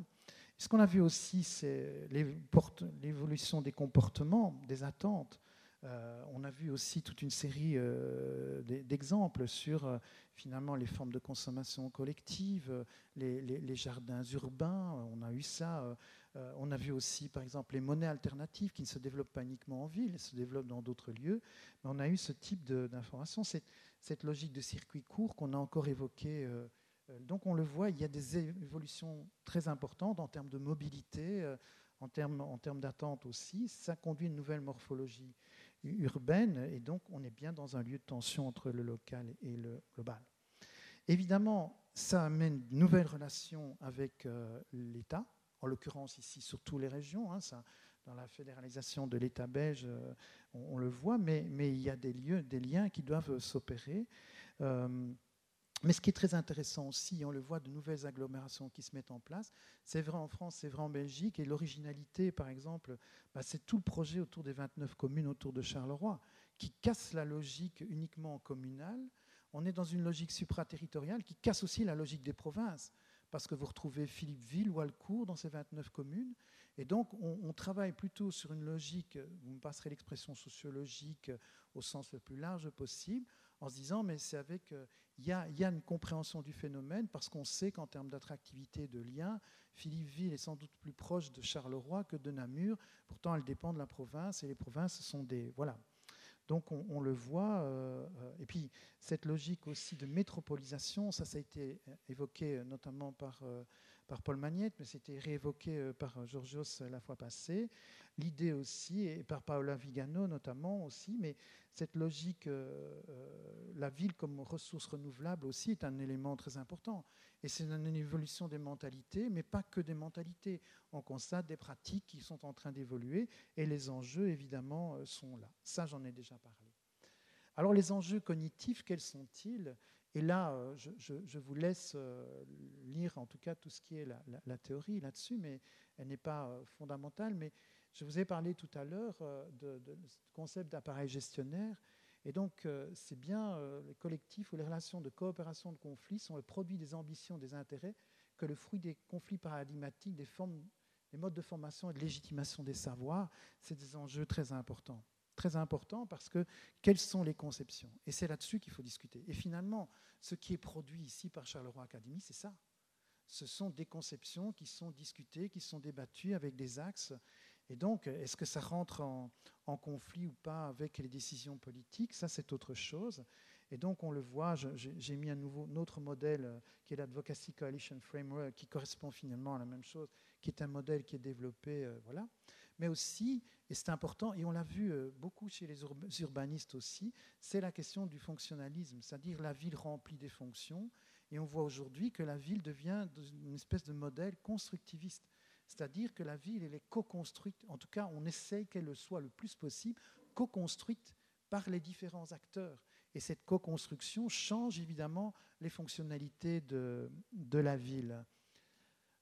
Ce qu'on a vu aussi, c'est l'évolution des comportements, des attentes. Euh, on a vu aussi toute une série euh, d'exemples sur euh, finalement les formes de consommation collective, les, jardins urbains, on a eu ça. on a vu aussi par exemple les monnaies alternatives qui ne se développent pas uniquement en ville, elles se développent dans d'autres lieux. Mais on a eu ce type d'information, cette, logique de circuit court qu'on a encore évoquée. donc on le voit, il y a des évolutions très importantes en termes de mobilité, en termes, en termes d'attente aussi. Ça conduit une nouvelle morphologie urbaine, et donc on est bien dans un lieu de tension entre le local et le global. Évidemment, ça amène de nouvelles relations avec euh, l'État, en l'occurrence ici sur toutes les régions. Hein, dans la fédéralisation de l'État belge, euh, on, le voit, mais, il y a des liens qui doivent s'opérer. Euh, mais ce qui est très intéressant aussi, on le voit, de nouvelles agglomérations qui se mettent en place. C'est vrai en France, c'est vrai en Belgique. Et l'originalité, par exemple, bah, c'est tout le projet autour des 29 communes autour de Charleroi, qui casse la logique uniquement communale. On est dans une logique supraterritoriale qui casse aussi la logique des provinces. Parce que vous retrouvez Philippeville, Walcourt dans ces 29 communes. Et donc, on, travaille plutôt sur une logique, vous me passerez l'expression sociologique au sens le plus large possible, en se disant, mais c'est avec... Euh, il y, a, une compréhension du phénomène parce qu'on sait qu'en termes d'attractivité de lien, Philippeville est sans doute plus proche de Charleroi que de Namur. Pourtant, elle dépend de la province et les provinces sont des... Voilà. Donc on, le voit. Euh, euh, et puis cette logique aussi de métropolisation, ça, ça a été évoqué notamment par par Paul Magnette, mais c'était réévoqué euh, par Georgios la fois passée. L'idée aussi, et par Paola Vigano notamment aussi, mais cette logique, euh, euh, la ville comme ressource renouvelable aussi est un élément très important. Et c'est une évolution des mentalités, mais pas que des mentalités. On constate des pratiques qui sont en train d'évoluer et les enjeux, évidemment, sont là. Ça, j'en ai déjà parlé. Alors les enjeux cognitifs, quels sont-ils? Et là, euh, je, vous laisse euh, lire en tout cas tout ce qui est la, théorie là-dessus, mais elle n'est pas euh, fondamentale. Mais je vous ai parlé tout à l'heure de, du concept d'appareil gestionnaire. Et donc, c'est bien les collectifs ou les relations de coopération de conflit sont le produit des ambitions, des intérêts, que le fruit des conflits paradigmatiques, des modes de formation et de légitimation des savoirs. C'est des enjeux très importants très important parce que quelles sont les conceptions? Et c'est là-dessus qu'il faut discuter. Et finalement, ce qui est produit ici par Charleroi Academy, c'est ça. Ce sont des conceptions qui sont discutées, qui sont débattues avec des axes. Et donc, est-ce que ça rentre en, conflit ou pas avec les décisions politiques? Ça, c'est autre chose. Et donc, on le voit, j'ai mis un, nouveau, autre modèle euh, qui est l'Advocacy Coalition Framework, qui correspond finalement à la même chose, qui est un modèle qui est développé. Euh, voilà. Mais aussi, et c'est important, et on l'a vu euh, beaucoup chez les urbanistes aussi, c'est la question du fonctionnalisme, c'est-à-dire la ville remplit des fonctions, et on voit aujourd'hui que la ville devient une espèce de modèle constructiviste. C'est-à-dire que la ville, elle est co-construite, en tout cas on essaye qu'elle le soit le plus possible, co-construite par les différents acteurs. Et cette co-construction change évidemment les fonctionnalités de, de la ville.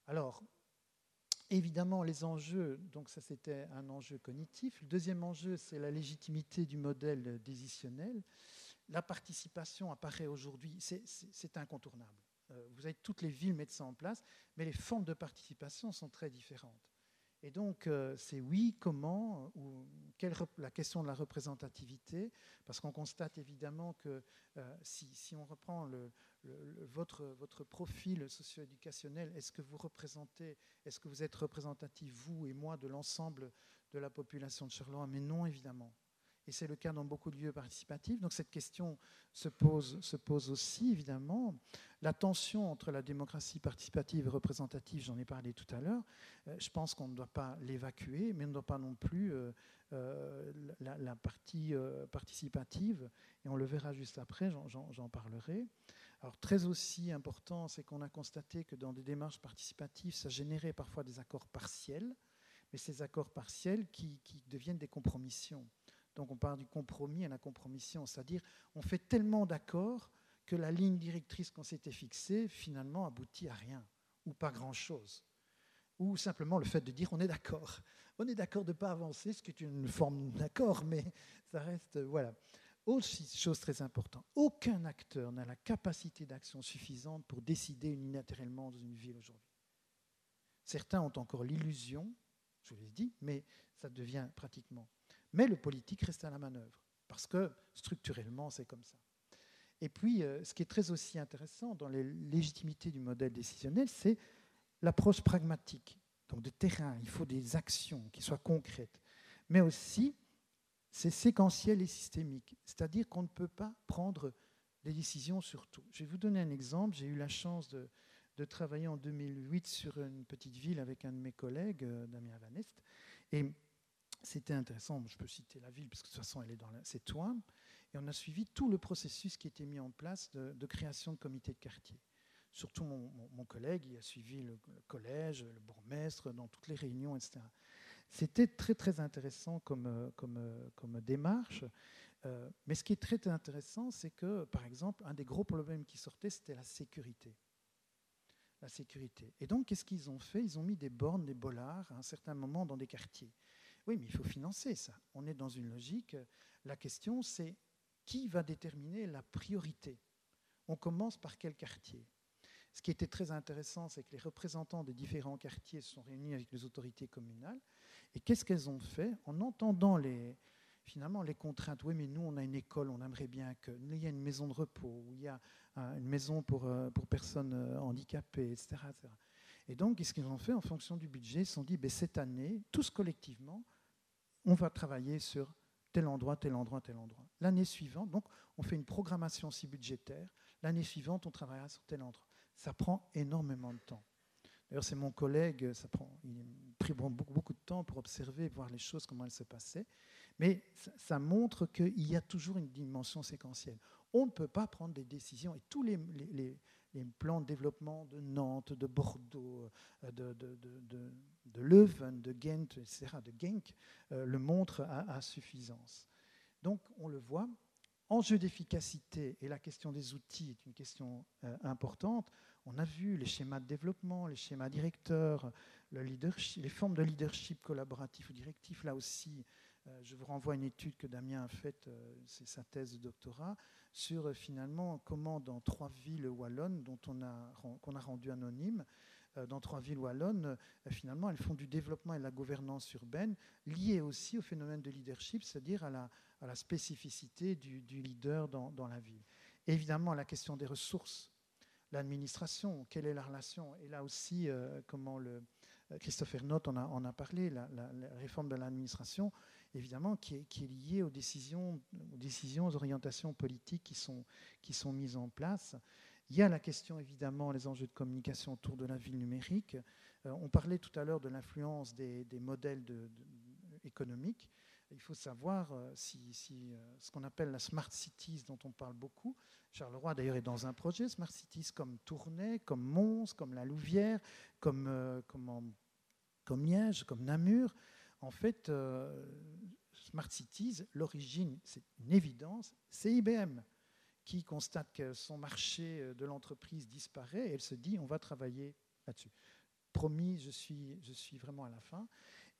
Alors, évidemment, les enjeux, donc ça c'était un enjeu cognitif. Le deuxième enjeu, c'est la légitimité du modèle décisionnel. La participation apparaît aujourd'hui, c'est incontournable. Euh, vous avez toutes les villes mettre ça en place, mais les formes de participation sont très différentes. Et donc, euh, c'est oui, comment, ou quelle, la question de la représentativité, parce qu'on constate évidemment que euh, si, on reprend le, votre, profil socio-éducationnel, est-ce que vous représentez, est-ce que vous êtes représentatif, vous et moi, de l'ensemble de la population de Charleroi? Mais non, évidemment et c'est le cas dans beaucoup de lieux participatifs. Donc cette question se pose, se pose aussi, évidemment. La tension entre la démocratie participative et représentative, j'en ai parlé tout à l'heure, euh, je pense qu'on ne doit pas l'évacuer, mais on ne doit pas non plus euh, euh, la, partie participative, et on le verra juste après, j'en parlerai. Très aussi important, c'est qu'on a constaté que dans des démarches participatives, ça générait parfois des accords partiels, mais ces accords partiels qui, qui deviennent des compromissions. Donc on parle du compromis à la compromission, c'est-à-dire on fait tellement d'accords que la ligne directrice qu'on s'était fixée finalement aboutit à rien ou pas grand-chose. Ou simplement le fait de dire on est d'accord. On est d'accord de ne pas avancer, ce qui est une forme d'accord, mais ça reste. Voilà. Autre chose très importante, aucun acteur n'a la capacité d'action suffisante pour décider unilatéralement dans une ville aujourd'hui. Certains ont encore l'illusion, je vous l'ai dit, mais ça devient pratiquement Mais le politique reste à la manœuvre, parce que structurellement, c'est comme ça. Et puis, euh, ce qui est très aussi intéressant dans les légitimités du modèle décisionnel, c'est l'approche pragmatique, donc de terrain. Il faut des actions qui soient concrètes. Mais aussi, c'est séquentiel et systémique, c'est-à-dire qu'on ne peut pas prendre des décisions sur tout. Je vais vous donner un exemple. J'ai eu la chance de, travailler en 2008 sur une petite ville avec un de mes collègues, euh, Damien Van Est. Et c'était intéressant. Je peux citer la ville, parce que de toute façon, elle est dans c'est Toin. Et on a suivi tout le processus qui était mis en place de, création de comités de quartier. Surtout mon, collègue, il a suivi le, collège, le bourgmestre, dans toutes les réunions, etc. C'était très très intéressant comme, euh, euh, démarche. Euh, mais ce qui est très intéressant, c'est que, par exemple, un des gros problèmes qui sortait, c'était la sécurité. La sécurité. Et donc, qu'est-ce qu'ils ont fait? Ils ont mis des bornes, des bollards, à un certain moment, dans des quartiers. Oui, mais il faut financer ça. On est dans une logique. La question, c'est qui va déterminer la priorité? On commence par quel quartier? Ce qui était très intéressant, c'est que les représentants des différents quartiers se sont réunis avec les autorités communales. Et qu'est-ce qu'elles ont fait En entendant les, finalement les contraintes? Oui, mais nous, on a une école, on aimerait bien qu'il y ait une maison de repos, il y a une maison pour, euh, pour personnes euh, handicapées, etc., Et donc, ce qu'ils ont fait en fonction du budget? Ils se sont dit, ben, cette année, tous collectivement, on va travailler sur tel endroit, tel endroit, tel endroit. L'année suivante, donc, on fait une programmation si budgétaire. L'année suivante, on travaillera sur tel endroit. Ça prend énormément de temps. D'ailleurs, c'est mon collègue, ça prend, il a pris beaucoup, de temps pour observer, voir les choses, comment elles se passaient. Mais ça, montre qu'il y a toujours une dimension séquentielle. On ne peut pas prendre des décisions, et tous les plans de développement de Nantes, de Bordeaux, euh, de, de, de, de Leuven, de Ghent, etc., de Genk, euh, le montrent à, suffisance. Donc, on le voit, enjeu d'efficacité et la question des outils est une question euh, importante. On a vu les schémas de développement, les schémas directeurs, les formes de leadership collaboratif ou directif, là aussi, euh, je vous renvoie à une étude que Damien a faite, euh, c'est sa thèse de doctorat, sur euh, finalement comment dans trois villes wallonnes, dont on a, qu'on a rendu anonymes, dans trois villes wallonnes, finalement, elles font du développement et de la gouvernance urbaine liée aussi au phénomène de leadership, c'est-à-dire à la, spécificité du, leader dans, la ville. évidemment, la question des ressources, l'administration, quelle est la relation? Et là aussi, comment le, Christopher Nott en a, en a parlé, la, réforme de l'administration évidemment, qui est, qui est lié aux décisions, aux décisions, aux orientations politiques qui sont, qui sont mises en place. Il y a la question, évidemment, les enjeux de communication autour de la ville numérique. Euh, on parlait tout à l'heure de l'influence des, modèles de, économiques. Il faut savoir euh, si, euh, ce qu'on appelle la Smart Cities, dont on parle beaucoup. Charleroi, d'ailleurs, est dans un projet Smart Cities comme Tournai, comme Mons, comme La Louvière, comme, comme, comme Liège, comme Namur. En fait, euh, Smart Cities, l'origine, c'est une évidence, c'est IBM qui constate que son marché de l'entreprise disparaît et elle se dit on va travailler là-dessus. Promis, je suis, je suis vraiment à la fin.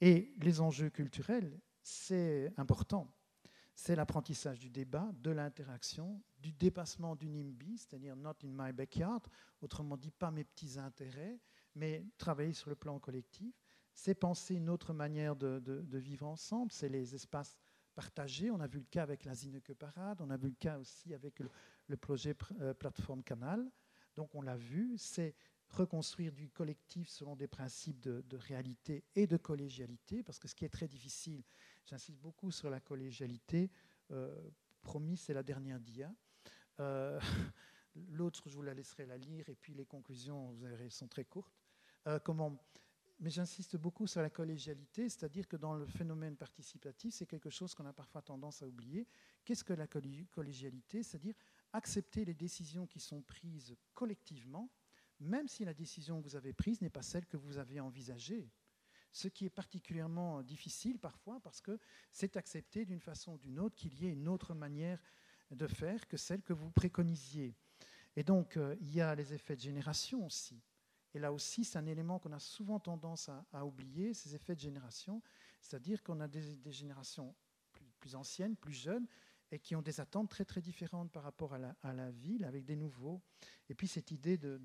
Et les enjeux culturels, c'est important. C'est l'apprentissage du débat, de l'interaction, du dépassement du NIMBY, c'est-à-dire not in my backyard, autrement dit pas mes petits intérêts, mais travailler sur le plan collectif c'est penser une autre manière de, vivre ensemble, c'est les espaces partagés. On a vu le cas avec la Zineke Parade, on a vu le cas aussi avec le, projet euh, Plateforme Canal. Donc on l'a vu, c'est reconstruire du collectif selon des principes de, réalité et de collégialité, parce que ce qui est très difficile, j'insiste beaucoup sur la collégialité, euh, promis, c'est la dernière dia. Euh, l'autre, je vous la laisserai la lire, et puis les conclusions, vous verrez, sont très courtes. comment mais j'insiste beaucoup sur la collégialité, c'est-à-dire que dans le phénomène participatif, c'est quelque chose qu'on a parfois tendance à oublier. Qu'est-ce que la collégialité? C'est-à-dire accepter les décisions qui sont prises collectivement, même si la décision que vous avez prise n'est pas celle que vous avez envisagée. Ce qui est particulièrement difficile parfois parce que c'est accepter d'une façon ou d'une autre qu'il y ait une autre manière de faire que celle que vous préconisiez. Et donc, euh, il y a les effets de génération aussi. Et là aussi, c'est un élément qu'on a souvent tendance à, oublier, ces effets de génération. C'est-à-dire qu'on a des, générations plus, anciennes, plus jeunes, et qui ont des attentes très très différentes par rapport à la, ville, avec des nouveaux. Et puis cette idée de,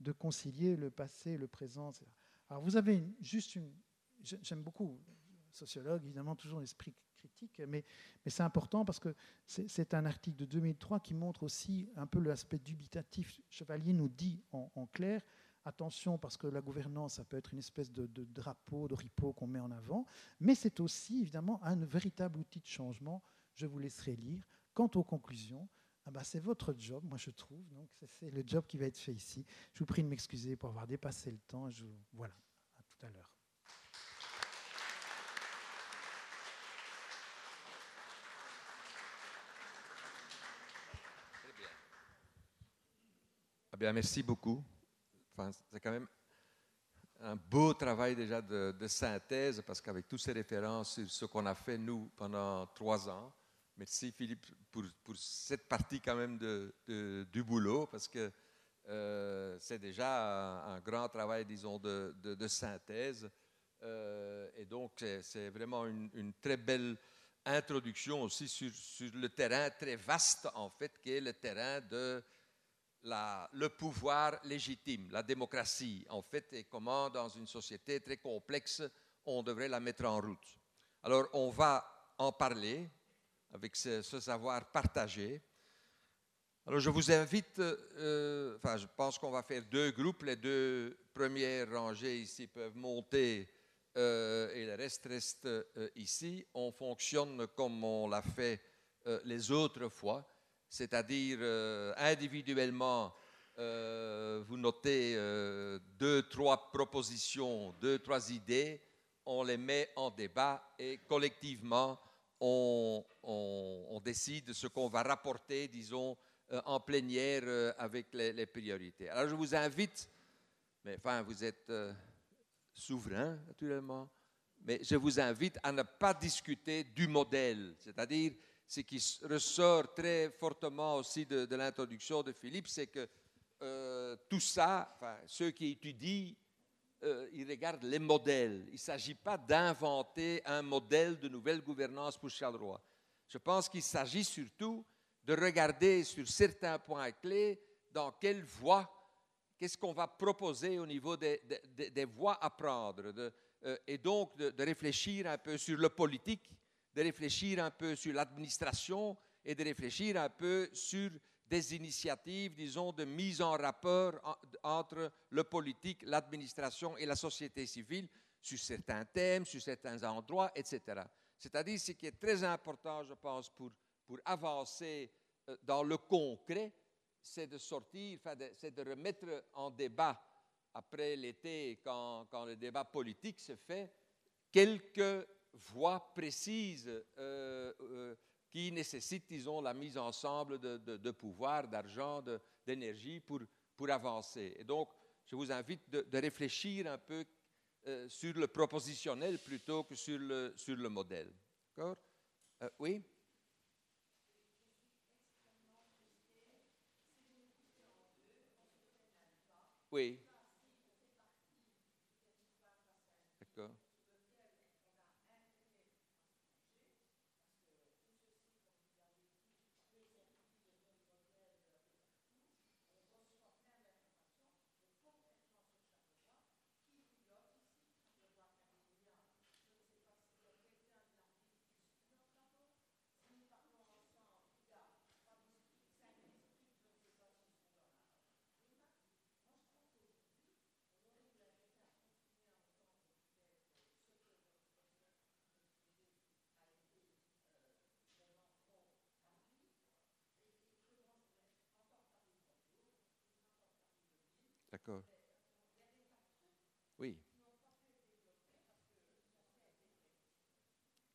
de, concilier le passé, le présent. Alors vous avez juste une... J'aime beaucoup sociologue, évidemment, toujours l'esprit critique, mais, mais c'est important parce que c'est un article de 2003 qui montre aussi un peu l'aspect dubitatif. Chevalier nous dit en, clair, attention parce que la gouvernance, ça peut être une espèce de, de drapeau, de ripeau qu'on met en avant, mais c'est aussi évidemment un véritable outil de changement. Je vous laisserai lire. Quant aux conclusions, ah bah c'est votre job, moi je trouve. Donc c'est le job qui va être fait ici. Je vous prie de m'excuser pour avoir dépassé le temps. Voilà, à tout à l'heure. Eh bien, merci beaucoup. Enfin, c'est quand même un beau travail déjà de, de synthèse parce qu'avec toutes ces références sur ce qu'on a fait nous pendant trois ans, Merci Philippe pour, cette partie quand même de, du boulot parce que euh, c'est déjà un, grand travail, disons, de, synthèse. Euh, et donc, c'est vraiment une, une, très belle introduction aussi sur, sur, le terrain très vaste, en fait, qui est le terrain de la, le pouvoir légitime, la démocratie, en fait, et comment, dans une société très complexe, on devrait la mettre en route. Alors, on va en parler avec ce, savoir partagé. Alors je vous invite, euh, enfin je pense qu'on va faire deux groupes, les deux premières rangées ici peuvent monter euh, et le reste reste euh, ici. On fonctionne comme on l'a fait les autres fois, c'est-à-dire individuellement, vous notez deux, trois propositions, deux, trois idées, on les met en débat et collectivement, on, décide de ce qu'on va rapporter, disons, euh, en plénière euh, avec les, priorités. Alors je vous invite, mais enfin vous êtes euh, souverain naturellement, mais je vous invite à ne pas discuter du modèle, c'est-à-dire ce qui ressort très fortement aussi de, l'introduction de Philippe, c'est que tout ça, ceux qui étudient euh, il regarde les modèles. Il ne s'agit pas d'inventer un modèle de nouvelle gouvernance pour Charleroi. Je pense qu'il s'agit surtout de regarder sur certains points clés dans quelle voie, qu'est-ce qu'on va proposer au niveau des, voies à prendre, euh, et donc de, de, réfléchir un peu sur le politique, de réfléchir un peu sur l'administration et de réfléchir un peu sur des initiatives, disons, de mise en rapport entre le politique, l'administration et la société civile sur certains thèmes, sur certains endroits, etc. C'est-à-dire ce qui est très important, je pense, pour, pour avancer euh, dans le concret, c'est de sortir, c'est de remettre en débat, après l'été, quand, quand, le débat politique se fait, quelques voies précises euh, euh, qui nécessitent, disons, la mise ensemble de, de, pouvoir, d'argent, d'énergie pour, pour avancer. Et donc, je vous invite de, réfléchir un peu euh, sur le propositionnel plutôt que sur le, sur le modèle. D'accord? Euh, Oui? Oui. D'accord. D'accord. Oui.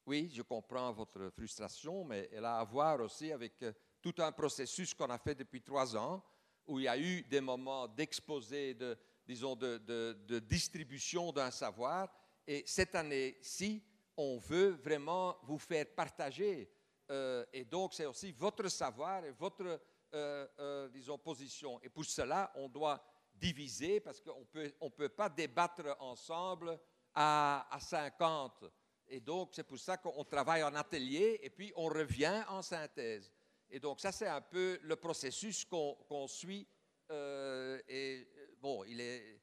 Oui, je comprends votre frustration, mais elle a à voir aussi avec euh, tout un processus qu'on a fait depuis trois ans, où il y a eu des moments d'exposé, de, disons, de, distribution d'un savoir. Et cette année-ci, on veut vraiment vous faire partager. Euh, et donc, c'est aussi votre savoir et votre, euh, disons, position. Et pour cela, on doit diviser parce qu'on ne peut, on peut pas débattre ensemble à, à 50. Et donc, c'est pour ça qu'on travaille en atelier et puis on revient en synthèse. Et donc, ça, c'est un peu le processus qu'on suit. Euh, et bon, il est,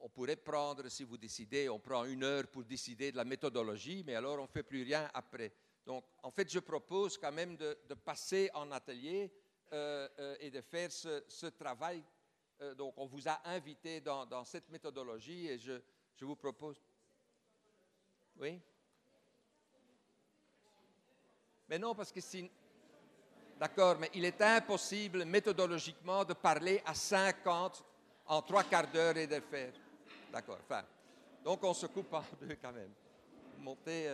on pourrait prendre, si vous décidez, on prend une heure pour décider de la méthodologie, mais alors on ne fait plus rien après. Donc, en fait, je propose quand même de, passer en atelier euh, euh, et de faire ce, travail. Euh, donc, on vous a invité dans, cette méthodologie et je, vous propose. Oui? Mais non, parce que si. D'accord, mais il est impossible méthodologiquement de parler à 50 en trois quarts d'heure et de faire. D'accord, enfin. Donc, on se coupe en deux quand même. Montez.